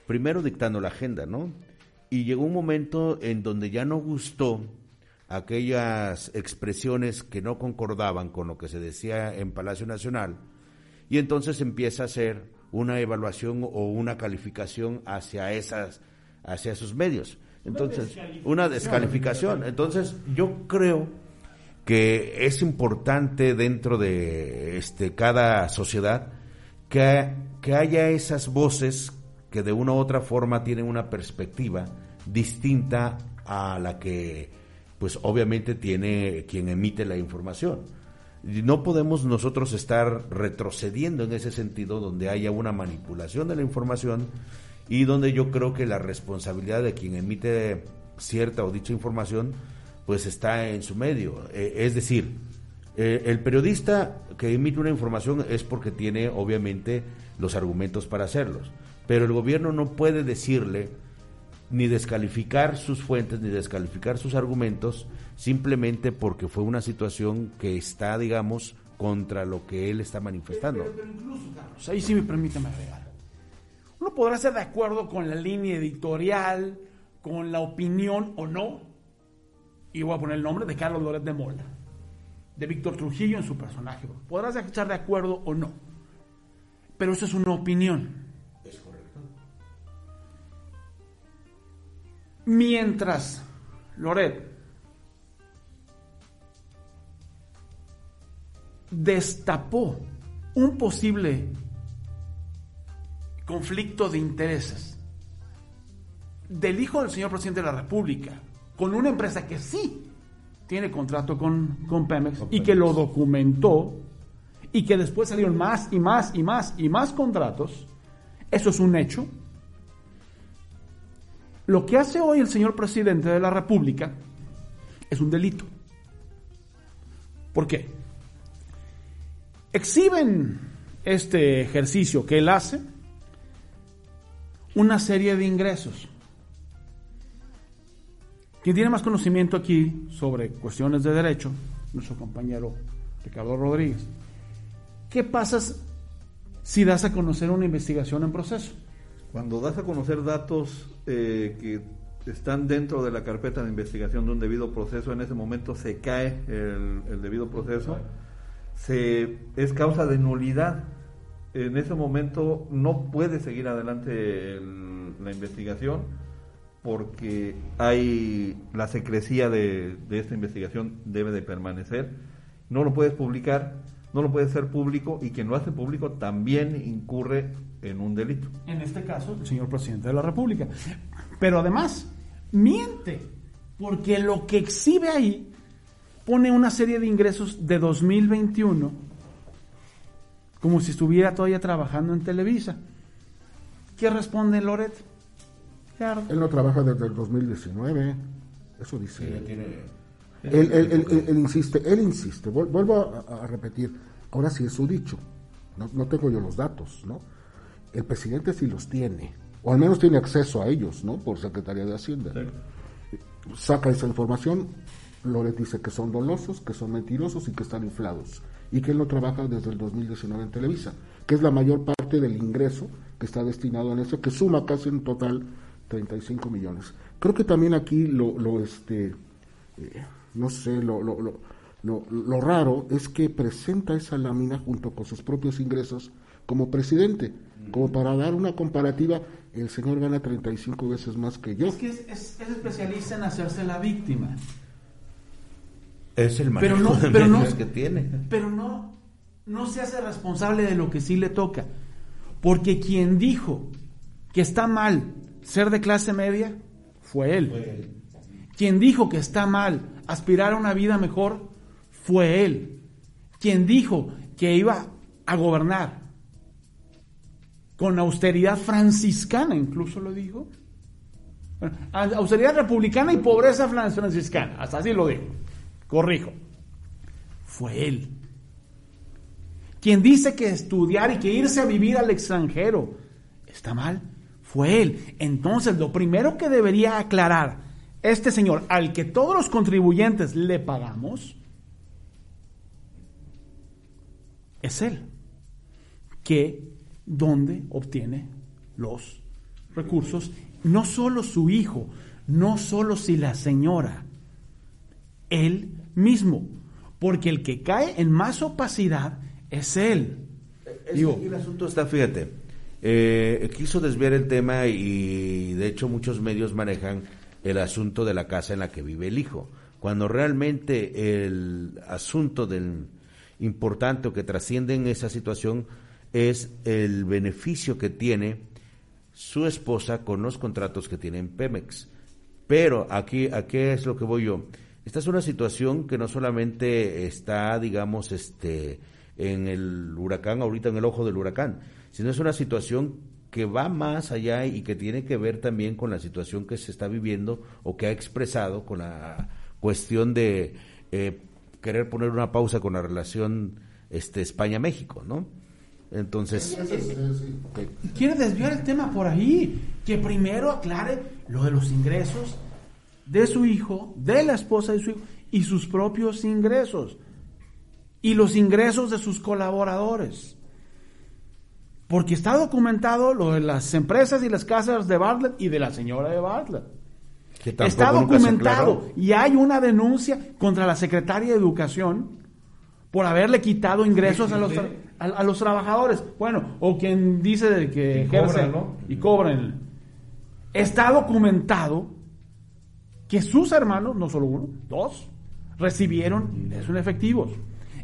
Primero dictando la agenda, ¿no? Y llegó un momento en donde ya no gustó aquellas expresiones que no concordaban con lo que se decía en Palacio Nacional y entonces empieza a hacer una evaluación o una calificación hacia esas hacia esos medios. Entonces, una descalificación. Entonces, yo creo que es importante dentro de este cada sociedad que, que haya esas voces que de una u otra forma tienen una perspectiva distinta a la que pues obviamente tiene quien emite la información. No podemos nosotros estar retrocediendo en ese sentido donde haya una manipulación de la información y donde yo creo que la responsabilidad de quien emite cierta o dicha información pues está en su medio. Eh, es decir, eh, el periodista que emite una información es porque tiene obviamente los argumentos para hacerlos, pero el gobierno no puede decirle ni descalificar sus fuentes ni descalificar sus argumentos simplemente porque fue una situación que está, digamos, contra lo que él está manifestando. Pero, pero incluso, Carlos, ahí sí me permíteme agregar. Uno podrá estar de acuerdo con la línea editorial, con la opinión o no, y voy a poner el nombre de Carlos Loret de Mola, de Víctor Trujillo en su personaje. Podrás estar de acuerdo o no, pero eso es una opinión. Mientras Loret destapó un posible conflicto de intereses del hijo del señor presidente de la República con una empresa que sí tiene contrato con, con Pemex y que lo documentó y que después salieron más y más y más y más contratos, eso es un hecho. Lo que hace hoy el señor presidente de la República es un delito. ¿Por qué? Exhiben este ejercicio que él hace una serie de ingresos. Quien tiene más conocimiento aquí sobre cuestiones de derecho, nuestro compañero Ricardo Rodríguez. ¿Qué pasa si das a conocer una investigación en proceso? Cuando das a conocer datos eh, que están dentro de la carpeta de investigación de un debido proceso, en ese momento se cae el, el debido proceso, se, es causa de nulidad. En ese momento no puede seguir adelante el- la investigación porque hay la secrecía de, de esta investigación debe de permanecer. No lo puedes publicar, no lo puedes hacer público y quien lo hace público también incurre en un delito. En este caso, el señor presidente de la República. Pero además, miente, porque lo que exhibe ahí pone una serie de ingresos de 2021 como si estuviera todavía trabajando en Televisa. ¿Qué responde Loret? Él no trabaja desde el 2019, eso dice Sí, tiene- Él, él- él- él- él insiste, él insiste, Vuel- vuelvo a, a repetir, ahora sí es su dicho, no, no tengo yo los datos, ¿no? El presidente sí los tiene, o al menos tiene acceso a ellos, ¿no? Por Secretaría de Hacienda. Saca esa información, Loret dice que son dolosos, que son mentirosos y que están inflados, y que él no trabaja desde el 2019 en Televisa, que es la mayor parte del ingreso que está destinado en eso, que suma casi en total 35 millones. Creo que también aquí lo, lo este, eh, no sé, lo, lo, lo, lo- lo raro es que presenta esa lámina junto con sus propios ingresos como presidente, como para dar una comparativa, el señor gana 35 veces más que yo. Es que es, es- es especialista en hacerse la víctima. Es el Pero manejo no, de pero no, que tiene. pero no, no se hace responsable de lo que sí le toca. Porque quien dijo que está mal ser de clase media fue él. Quien dijo que está mal aspirar a una vida mejor fue él. Quien dijo que iba a gobernar con austeridad franciscana, incluso lo dijo. Austeridad republicana y pobreza fran- franciscana, hasta así lo dijo. Corrijo. Fue él. Quien dice que estudiar y que irse a vivir al extranjero está mal, fue él. Entonces, lo primero que debería aclarar este señor, al que todos los contribuyentes le pagamos, es él. Que dónde obtiene los recursos, no solo su hijo, no solo si la señora, él mismo, porque el que cae en más opacidad es él. Es Digo, el asunto está, fíjate, eh, quiso desviar el tema y de hecho muchos medios manejan el asunto de la casa en la que vive el hijo, cuando realmente el asunto del importante o que trasciende en esa situación es el beneficio que tiene su esposa con los contratos que tiene en Pemex. Pero aquí, ¿a qué es lo que voy yo? Esta es una situación que no solamente está, digamos, este, en el huracán, ahorita en el ojo del huracán, sino es una situación que va más allá y que tiene que ver también con la situación que se está viviendo o que ha expresado con la cuestión de eh, querer poner una pausa con la relación este, España-México, ¿no? Entonces, y quiere desviar el tema por ahí, que primero aclare lo de los ingresos de su hijo, de la esposa de su hijo y sus propios ingresos. y los ingresos de sus colaboradores. Porque está documentado lo de las empresas y las casas de Bartlett y de la señora de Bartlett. Que Está documentado y hay una denuncia contra la secretaria de Educación por haberle quitado ingresos a los, tra- a, a los trabajadores. Bueno, o quien dice de que Y cobran, ejerce ¿no? y cobran. Está documentado que sus hermanos, no solo uno, dos, recibieron ingresos en efectivos.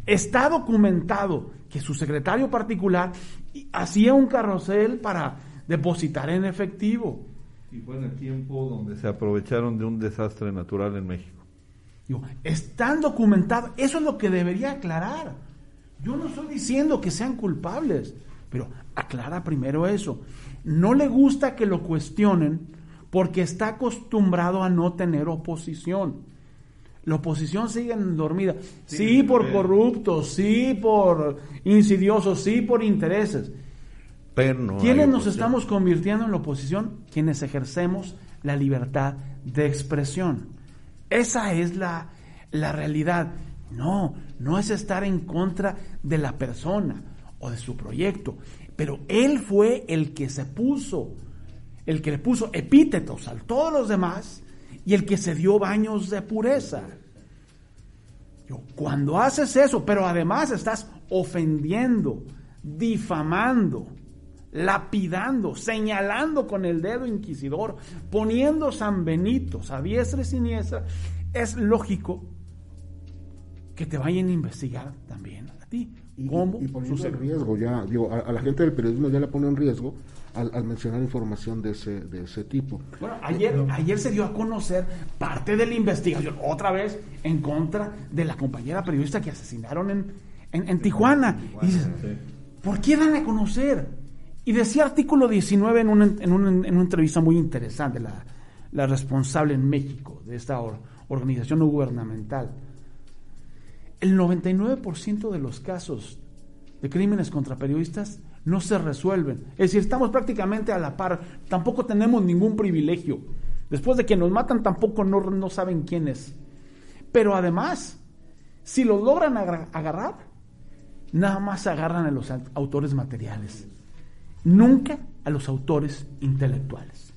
Está documentado que su secretario particular hacía un carrusel para depositar en efectivo. Y fue en el tiempo donde se aprovecharon de un desastre natural en México. Digo, están documentados. Eso es lo que debería aclarar. Yo no estoy diciendo que sean culpables, pero aclara primero eso. No le gusta que lo cuestionen porque está acostumbrado a no tener oposición. La oposición sigue dormida. Sí, por corruptos, sí por insidiosos, sí por intereses. Pero no ¿Quiénes nos estamos convirtiendo en la oposición? Quienes ejercemos la libertad de expresión. Esa es la, la realidad. No, no es estar en contra de la persona o de su proyecto, pero él fue el que se puso, el que le puso epítetos a todos los demás y el que se dio baños de pureza. Yo, Cuando haces eso, pero además estás ofendiendo, difamando, lapidando, señalando con el dedo inquisidor, poniendo San Benitos a diestra y siniestra, es lógico que te vayan a investigar también a ti. Y, ¿Cómo y poniendo en riesgo ya, digo, a, a la gente del periodismo ya la pone en riesgo al, al mencionar información de ese, de ese tipo. Bueno, ayer, ayer se dio a conocer parte de la investigación, otra vez en contra de la compañera periodista que asesinaron en, en, en Tijuana. Y dices, ¿por qué dan a conocer? Y decía artículo 19 en una, en una, en una entrevista muy interesante, la, la responsable en México de esta or- organización no gubernamental. El 99% de los casos de crímenes contra periodistas no se resuelven. Es decir, estamos prácticamente a la par. Tampoco tenemos ningún privilegio. Después de que nos matan, tampoco no, no saben quién es. Pero además, si los logran agarrar, nada más agarran a los au- autores materiales. Nunca a los autores intelectuales.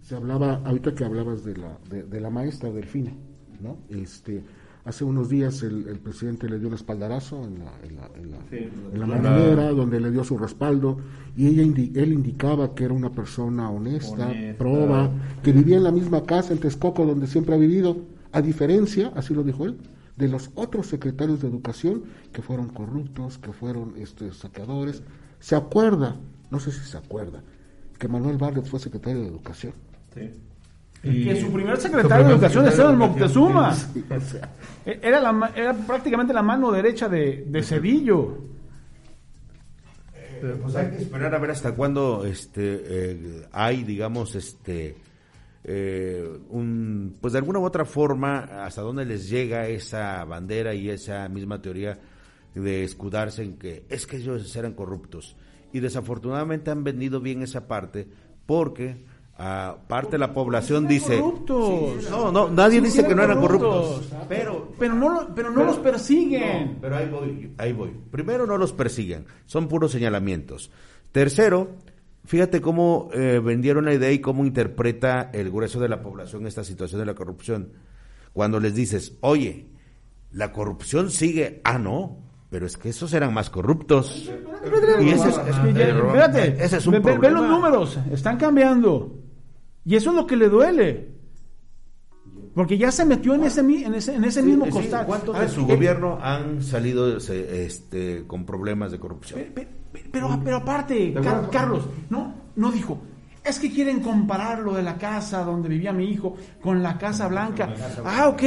Se hablaba, ahorita que hablabas de la, de, de la maestra Delfina, ¿no? Este, hace unos días el, el presidente le dio un espaldarazo en la, en la, en la, Sí, en la la- mañanera, donde le dio su respaldo, y ella indi- él indicaba que era una persona honesta, Honesta. proba, que vivía en la misma casa en Texcoco donde siempre ha vivido, a diferencia, así lo dijo él, de los otros secretarios de educación que fueron corruptos, que fueron este, saqueadores. ¿Se acuerda? No sé si se acuerda, que Manuel Barlet fue secretario de educación. Que su primer secretario de Educación es el Moctezuma. O sea, Era, la, era prácticamente la mano derecha de, de Cedillo. Eh, pues hay que esperar a ver hasta cuándo este eh, hay digamos este eh, un pues de alguna u otra forma hasta dónde les llega esa bandera y esa misma teoría de escudarse en que es que ellos eran corruptos y desafortunadamente han vendido bien esa parte porque ah, parte de la población dice corruptos. no no nadie Sí, dice que no eran corruptos. corruptos pero Pero no, pero no los persiguen. no, pero ahí voy, ahí voy. Primero, no los persigan, son puros señalamientos. Tercero, fíjate cómo eh, vendieron la idea y cómo interpreta el grueso de la población esta situación de la corrupción. Cuando les dices, oye, la corrupción sigue, ah, no, pero es que esos eran más corruptos. Y ese es, es- Es espérate, ese es un ve, ve- los números, están cambiando. Y eso es lo que le duele. Porque ya se metió en ese, en ese, en ese Sí, mismo sí, costal. ¿Cuántos A de su eh, gobierno han salido este, con problemas de corrupción? Pe- pe- Pero, pero aparte, Car- Carlos, no, no dijo, es que quieren comparar lo de la casa donde vivía mi hijo con la Casa Blanca. Ah, ok,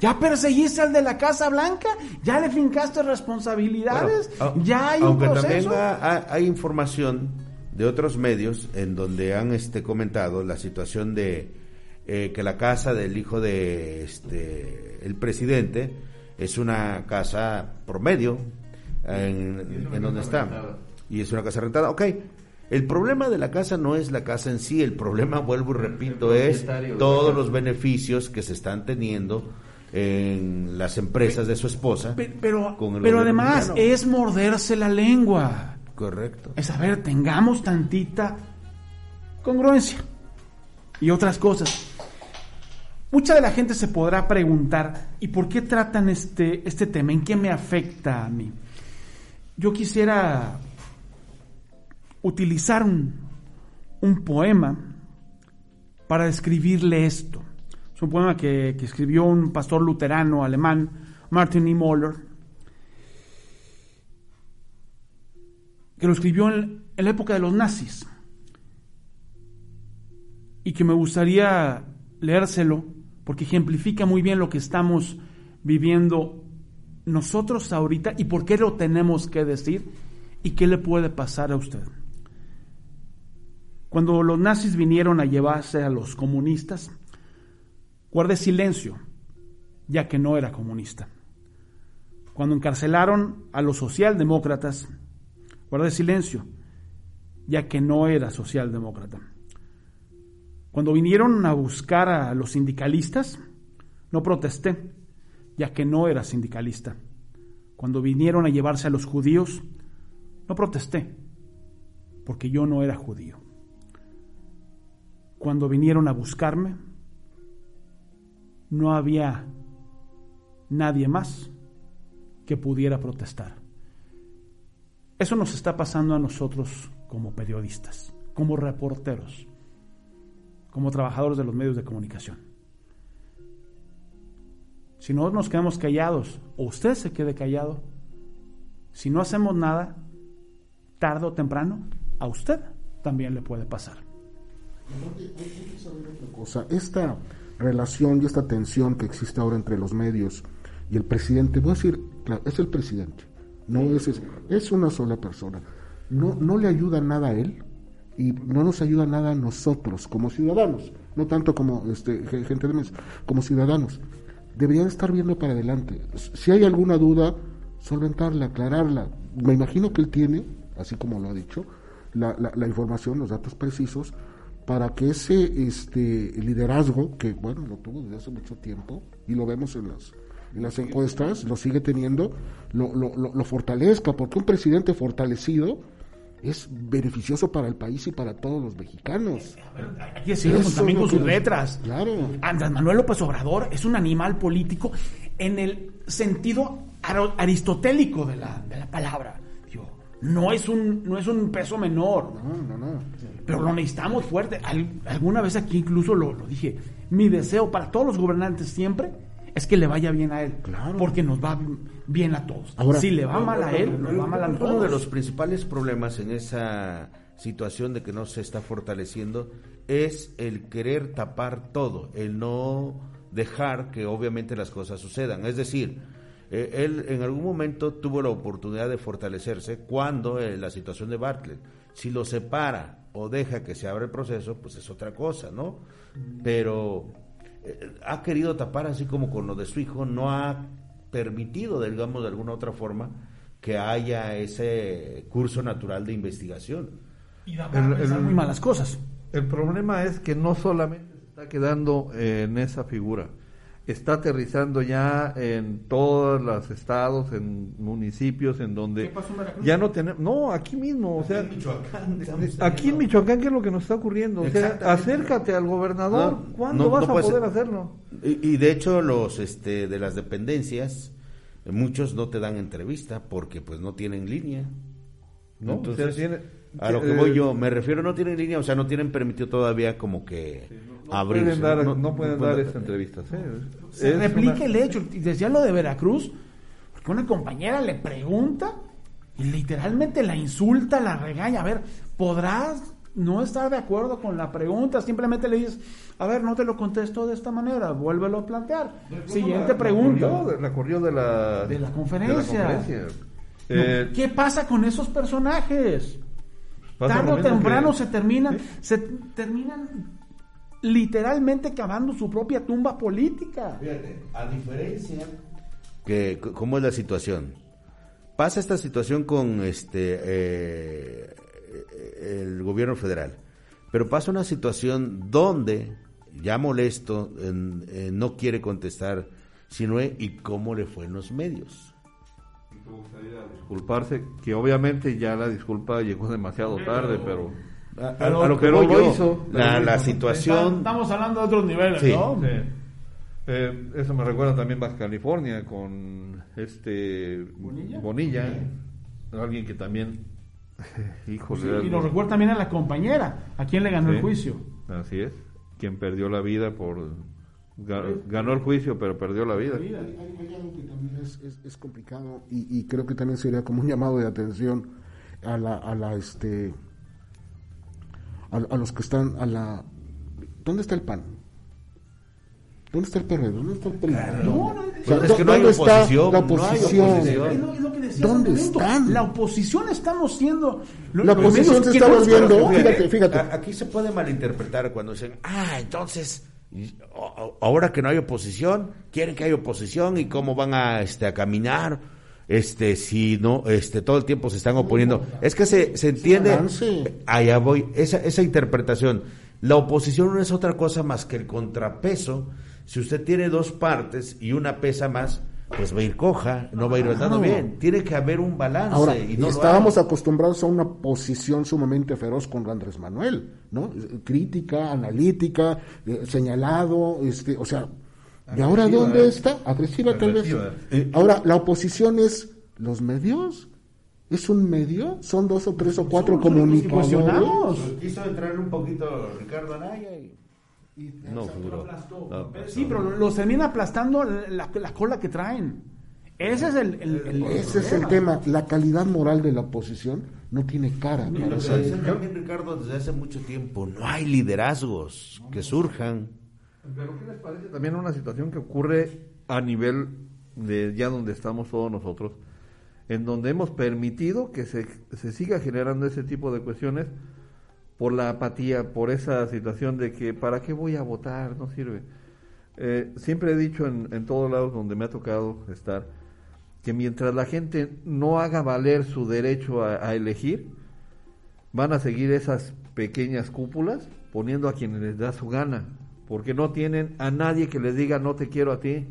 ya perseguiste al de la Casa Blanca, ya le fincaste responsabilidades, Bueno, ya hay un aunque proceso. también ha- ha- hay información de otros medios en donde han este comentado la situación de eh, que la casa del hijo de este el presidente es una casa promedio en, en donde está y es una casa rentada ok el problema de la casa no es la casa en sí el problema vuelvo y repito es todos los beneficios que se están teniendo en las empresas de su esposa. Pe- Pero, con el pero además mexicano. es morderse la lengua. Correcto. Es a ver, tengamos tantita congruencia y otras cosas. Mucha de la gente se podrá preguntar, ¿y por qué tratan este, este tema? ¿En qué me afecta a mí? Yo quisiera utilizar un, un poema para describirle esto. Es un poema que, que escribió un pastor luterano alemán, Martin E. Moller, que lo escribió en, la época de los nazis y que me gustaría leérselo porque ejemplifica muy bien lo que estamos viviendo nosotros ahorita y por qué lo tenemos que decir y qué le puede pasar a usted. Cuando los nazis vinieron a llevarse a los comunistas, guardé silencio, ya que no era comunista. Cuando encarcelaron a los socialdemócratas, guardé silencio, ya que no era socialdemócrata. Cuando vinieron a buscar a los sindicalistas, no protesté, ya que no era sindicalista. Cuando vinieron a llevarse a los judíos, no protesté, porque yo no era judío. Cuando vinieron a buscarme, no había nadie más que pudiera protestar. Eso nos está pasando a nosotros como periodistas, como reporteros, como trabajadores de los medios de comunicación. Si no nos quedamos callados, o usted se quede callado, si no hacemos nada, tarde o temprano, a usted también le puede pasar. cosa. Esta relación y esta tensión que existe ahora entre los medios y el presidente, voy a decir, es el presidente, no es, es, una sola persona. No, no le ayuda nada a él y no nos ayuda nada a nosotros como ciudadanos, no tanto como este, ge- gente de mesa, como ciudadanos. Deberían estar viendo para adelante. Si hay alguna duda, solventarla, aclararla. Me imagino que él tiene, así como lo ha dicho, la, la- la información, los datos precisos, para que ese este liderazgo, que bueno, lo tuvo desde hace mucho tiempo, y lo vemos en las, las encuestas, lo sigue teniendo, lo, lo, lo- lo fortalezca, porque un presidente fortalecido es beneficioso para el país y para todos los mexicanos. Hay que decirlo Eso también con sus que- letras. Claro. Andrés Manuel López Obrador es un animal político en el sentido aristotélico de la, de la palabra. Digo, no es un no es un peso menor, No, no, no. pero lo necesitamos fuerte. Al- alguna vez aquí incluso lo, lo dije. Mi deseo para todos los gobernantes siempre es que le vaya bien a él, Claro. porque nos va bien a todos. Ahora- si le va mal a él, nos va mal a Uno todos. de los principales problemas en esa situación de que no se está fortaleciendo es el querer tapar todo, el no dejar que obviamente las cosas sucedan. Es decir, eh, él en algún momento tuvo la oportunidad de fortalecerse cuando eh, la situación de Bartlett. Si lo separa o deja que se abra el proceso, pues es otra cosa, ¿no? Pero ha querido tapar así como con lo de su hijo, no ha permitido, digamos, de alguna otra forma, que haya ese curso natural de investigación. Y da El- para pensar el- muy malas cosas. El problema es que no solamente se está quedando en esa figura, está aterrizando ya en todos los estados, en municipios, en donde ¿Qué pasó en Veracruz? ya no tenemos, no, aquí mismo, o sea, aquí en Michoacán, ¿qué es lo que nos está ocurriendo? O sea, acércate al gobernador, No, ¿cuándo no- vas no a poder ser. hacerlo? Y, y de hecho los este de las dependencias eh, muchos no te dan entrevista porque pues no tienen línea. ¿No? Entonces, O sea, tiene- a lo que eh, voy yo, me refiero no tienen línea, o sea, no tienen permitido todavía como que No abrirse. pueden dar, no, no pueden dar esas entrevistas. ¿eh? se Es replica una- el hecho. Y decía lo de Veracruz, porque una compañera le pregunta y literalmente la insulta, la regaña. A ver, ¿podrás no estar de acuerdo con la pregunta? Simplemente le dices, a ver, no te lo contesto de esta manera, vuélvelo a plantear. Siguiente La pregunta. corrió La corrió de la, De la conferencia. de la conferencia. No, Eh, ¿Qué pasa con esos personajes? Tarde o temprano que- se terminan, Sí. se terminan literalmente cavando su propia tumba política. Fíjate, a diferencia que cómo es la situación. Pasa esta situación con este eh, el gobierno federal, pero pasa una situación donde ya molesto en- eh, no quiere contestar sino y cómo le fue en los medios. disculparse, que obviamente ya la disculpa llegó demasiado tarde, pero A, a- Pero- a lo que voy lo yo, hizo. la, la situación... Estamos hablando de otros niveles, Sí. ¿no? Sí. Eh, eso me recuerda también Baja California con este ¿Bonilla? Bonilla, alguien que también, (laughs) híjole, Sí, y nos recuerda también a la compañera, a quien le ganó Sí. el juicio. así es, quien perdió la vida por ga- ganó el juicio pero perdió la vida. Hay, hay- hay algo que también es, es- es complicado y, y creo que también sería como un llamado de atención a la, a la este a, a los que están a la ¿dónde está el PAN? ¿Dónde está el PRD? ¿Dónde está el PRI? No, no, O sea, es que no hay ¿dónde está oposición, la no hay oposición? oposición. Es lo, que decía ¿Dónde están? La oposición estamos siendo... lo- La oposición se está no- volviendo- fíjate, fíjate. Aquí se puede malinterpretar cuando dicen, ah, entonces, ahora que no hay oposición, quieren que haya oposición y cómo van a, este, a caminar, este, si no, este, todo el tiempo se están oponiendo. Es que se, se entiende, allá voy, esa, esa interpretación. La oposición no es otra cosa más que el contrapeso. Si usted tiene dos partes y una pesa más, pues va a ir coja, no va a ir andando Claro. bien. Tiene que haber un balance. Ahora, y no estábamos acostumbrados a una posición sumamente feroz con Andrés Manuel, ¿no? Crítica, analítica, eh, señalado, este, o sea, ¿y ahora dónde está? Agresiva, tal vez. Eh, ahora, la oposición es los medios. ¿Es un medio? ¿Son dos o tres o cuatro comunicadores? Quiso entrar un poquito Ricardo Anaya y... No, duró. No, Sí, pero los termina aplastando la, la cola que traen. Ese es el, el- el- Ese es el tema. La calidad moral de la oposición no tiene cara. Lo que dice también Ricardo desde hace mucho tiempo, no hay liderazgos que surjan. Pero ¿qué les parece también una situación que ocurre a nivel de ya donde estamos todos nosotros, en donde hemos permitido que se, se siga generando ese tipo de cuestiones por la apatía, por esa situación de que ¿para qué voy a votar? No sirve. Eh, siempre he dicho en, en todos lados donde me ha tocado estar que mientras la gente no haga valer su derecho a, a elegir, van a seguir esas pequeñas cúpulas poniendo a quienes les da su gana, porque no tienen a nadie que les diga no te quiero a ti.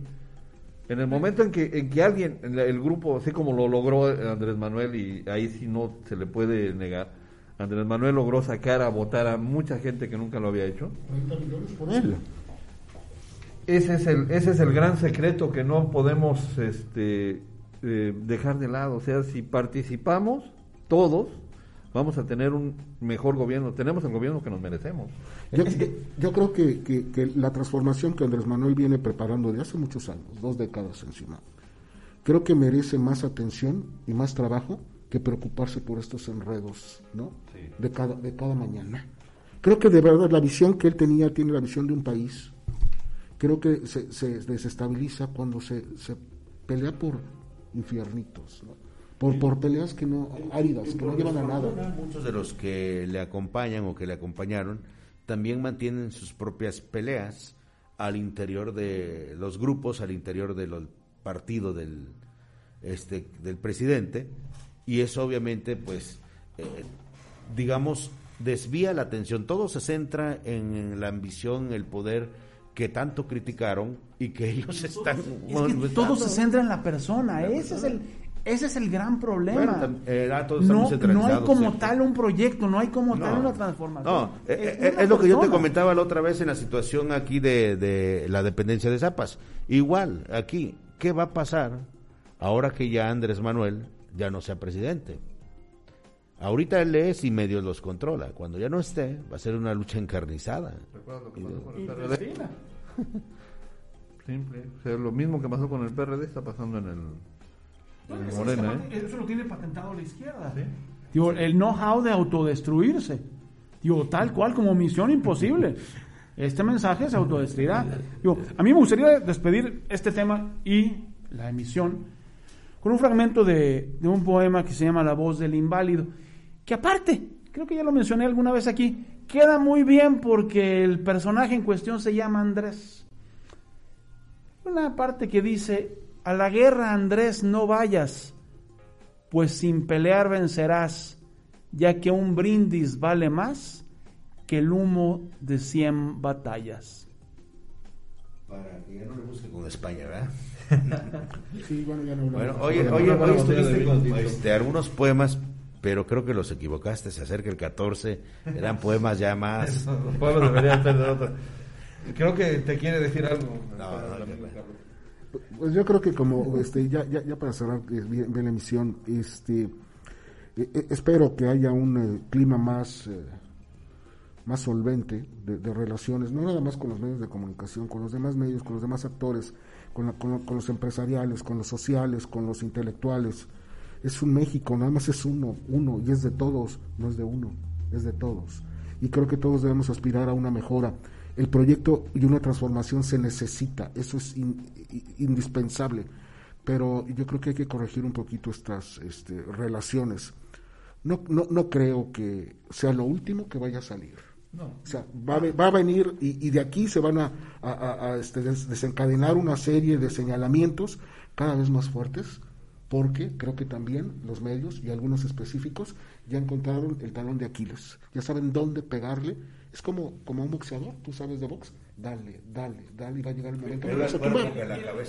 En el momento en que, en que alguien, en el grupo, así como lo logró Andrés Manuel, y ahí sí no se le puede negar, Andrés Manuel logró sacar a votar a mucha gente que nunca lo había hecho. 30 millones por él. Ese es el, ese es el gran secreto que no podemos este, eh, dejar de lado. O sea, si participamos todos, vamos a tener un mejor gobierno. Tenemos el gobierno que nos merecemos. Yo, yo- yo creo que, que- que la transformación que Andrés Manuel viene preparando de hace muchos años, dos décadas encima, creo que merece más atención y más trabajo que preocuparse por estos enredos, ¿no? De cada, de cada mañana. Creo que de verdad la visión que él tenía tiene la visión de un país. Creo que se, se desestabiliza cuando se, se pelea por infiernitos, ¿no? Por, por peleas que no, áridas, que no llevan a nada. Muchos de los que le acompañan o que le acompañaron también mantienen sus propias peleas al interior de los grupos, al interior del partido del, este, del presidente, y eso obviamente, pues, eh, digamos, desvía la atención. Todo se centra en la ambición, el poder que tanto criticaron y que ellos están... Es que todo se centra en la persona. Ese es el, ese es el gran problema. Bueno, eh, todos no, no hay como ¿cierto? tal un proyecto, no hay como tal una transformación. No, eh, eh, una es lo que yo te comentaba la otra vez en la situación aquí de, de la dependencia de Zapas. Igual, aquí, ¿qué va a pasar ahora que ya Andrés Manuel ya no sea presidente? Ahorita él es y medios los controla. Cuando ya no esté, va a ser una lucha encarnizada. ¿Recuerdas lo que pasó con el PRD? Simple. O sea, lo mismo que pasó con el PRD está pasando en el, Eso, Morena, ¿eh? eso lo tiene patentado la izquierda. Digo, el know-how de autodestruirse. Digo, tal cual como misión imposible. Este mensaje se autodestruirá. Digo, a mí me gustaría despedir este tema y la emisión con un fragmento de, de un poema que se llama La voz del inválido, que aparte, creo que ya lo mencioné alguna vez aquí, queda muy bien porque el personaje en cuestión se llama Andrés. Una parte que dice, a la guerra Andrés no vayas, pues sin pelear vencerás, ya que un brindis vale más que el humo de cien batallas. Para que ya no le busque con España, ¿verdad? (laughs) Sí, bueno, ya no. Bueno, oye, oye, hoy estuviste con este, algunos poemas, pero creo que los equivocaste. Se acerca el 14, eran poemas ya más. (laughs) Los pueblos deberían ser de otro. (laughs) Creo que te quiere decir algo. No, no, no. Pues yo creo que como este ya ya, para cerrar bien, la emisión, este eh, eh, espero que haya un eh, clima más más solvente de, relaciones, no nada más con los medios de comunicación, con los demás medios, con los demás actores, con, la- con con los empresariales, con los sociales, con los intelectuales. Es un México, nada más es uno, uno, y es de todos, no es de uno, es de todos. Y creo que todos debemos aspirar a una mejora. El proyecto y una transformación se necesita, eso es in- indispensable. Pero yo creo que hay que corregir un poquito estas este, relaciones. No, no, no creo que sea lo último que vaya a salir. No. O sea, va va a venir y, y de aquí se van a, a- a- a, este, des- desencadenar una serie de señalamientos cada vez más fuertes, porque creo que también los medios y algunos específicos ya encontraron el talón de Aquiles. Ya saben dónde pegarle. Es como, como un boxeador, tú sabes de box. Dale, dale, dale, y va a llegar el momento tumbar.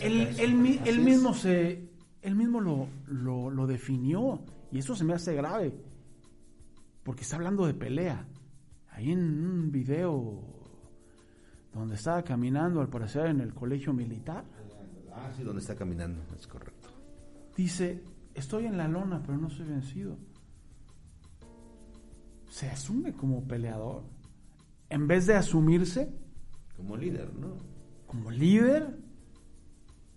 Él, mismo se él mismo lo, lo, lo definió y eso se me hace grave porque está hablando de pelea ahí en un video donde estaba caminando al parecer en el colegio militar Ah, sí, donde está caminando, es correcto. dice estoy en la lona pero no soy vencido se asume como peleador en vez de asumirse Como líder, ¿no? como líder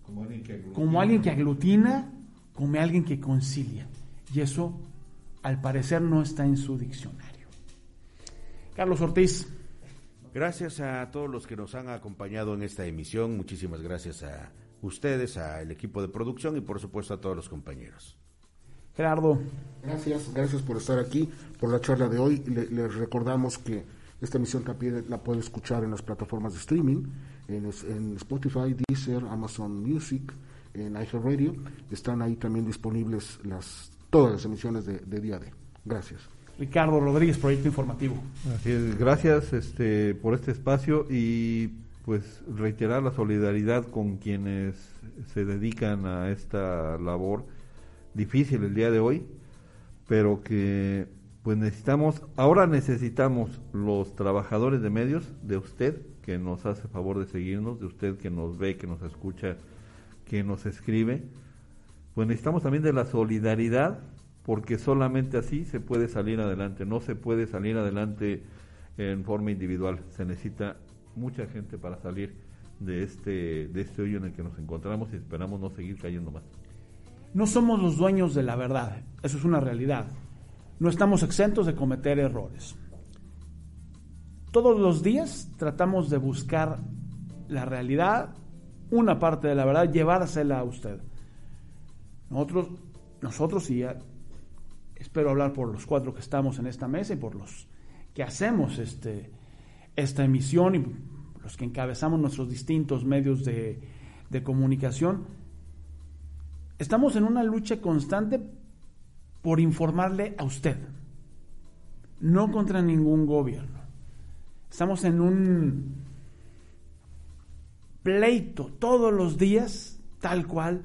Como alguien que aglutina. como alguien que aglutina, como alguien que concilia. Y eso, al parecer, no está en su diccionario. Carlos Ortiz, Gracias a todos los que nos han acompañado en esta emisión. Muchísimas gracias a ustedes, al equipo de producción y por supuesto a todos los compañeros. Gerardo, Gracias, gracias por estar aquí, por la charla de hoy. Le- les recordamos que esta emisión también la puede escuchar en las plataformas de streaming, en, Spotify, Deezer, Amazon Music, en iHeartRadio. Están ahí también disponibles las todas las emisiones de, de día D. Gracias. Ricardo Rodríguez, Proyecto Informativo. Así es, gracias este, por este espacio y pues reiterar la solidaridad con quienes se dedican a esta labor difícil el día de hoy, pero que pues necesitamos, ahora necesitamos los trabajadores de medios, de usted que nos hace favor de seguirnos, de usted que nos ve, que nos escucha, que nos escribe, pues necesitamos también de la solidaridad porque solamente así se puede salir adelante, no se puede salir adelante en forma individual, se necesita mucha gente para salir de este de este hoyo en el que nos encontramos y esperamos no seguir cayendo más. No somos los dueños de la verdad, eso es una realidad. No estamos exentos de cometer errores. Todos los días tratamos de buscar la realidad, una parte de la verdad, llevársela a usted. Nosotros, nosotros y ya espero hablar por los cuatro que estamos en esta mesa y por los que hacemos este, esta emisión y los que encabezamos nuestros distintos medios de, de comunicación, estamos en una lucha constante por informarle a usted, no contra ningún gobierno. Estamos en un pleito todos los días, tal cual,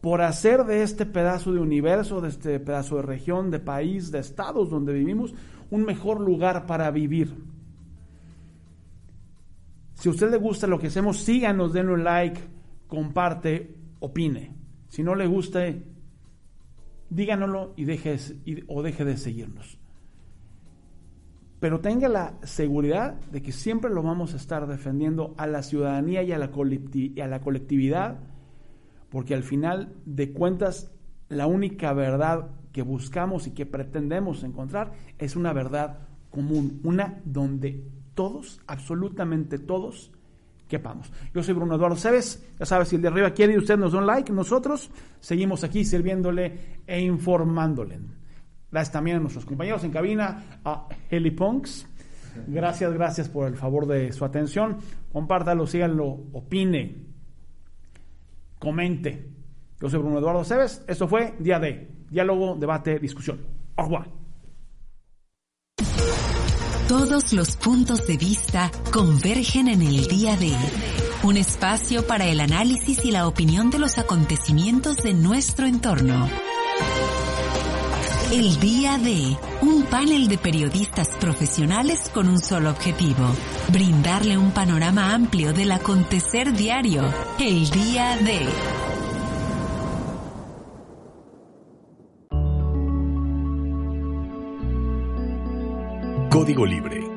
por hacer de este pedazo de universo, de este pedazo de región, de país, de estados donde vivimos, un mejor lugar para vivir. Si a usted le gusta lo que hacemos, síganos, denle un like, comparte, opine. Si no le gusta, díganoslo y deje, o deje de seguirnos. Pero tenga la seguridad de que siempre lo vamos a estar defendiendo a la ciudadanía y a la, y a la colectividad, porque al final de cuentas la única verdad que buscamos y que pretendemos encontrar es una verdad común, una donde todos, absolutamente todos, quepamos. Yo soy Bruno Eduardo Cebes, ya sabes, si el de arriba quiere y usted nos da un like, nosotros seguimos aquí sirviéndole e informándole. Gracias también a nuestros compañeros en cabina, a Helipunks. Gracias, gracias por el favor de su atención. Compártalo, síganlo, opine, comente. Yo soy Bruno Eduardo Cebes. Esto fue Día D. Diálogo, debate, discusión. Au. Todos los puntos de vista convergen en el día de un espacio para el análisis y la opinión de los acontecimientos de nuestro entorno. El día de un panel de periodistas profesionales con un solo objetivo, brindarle un panorama amplio del acontecer diario. El día de... Código Libre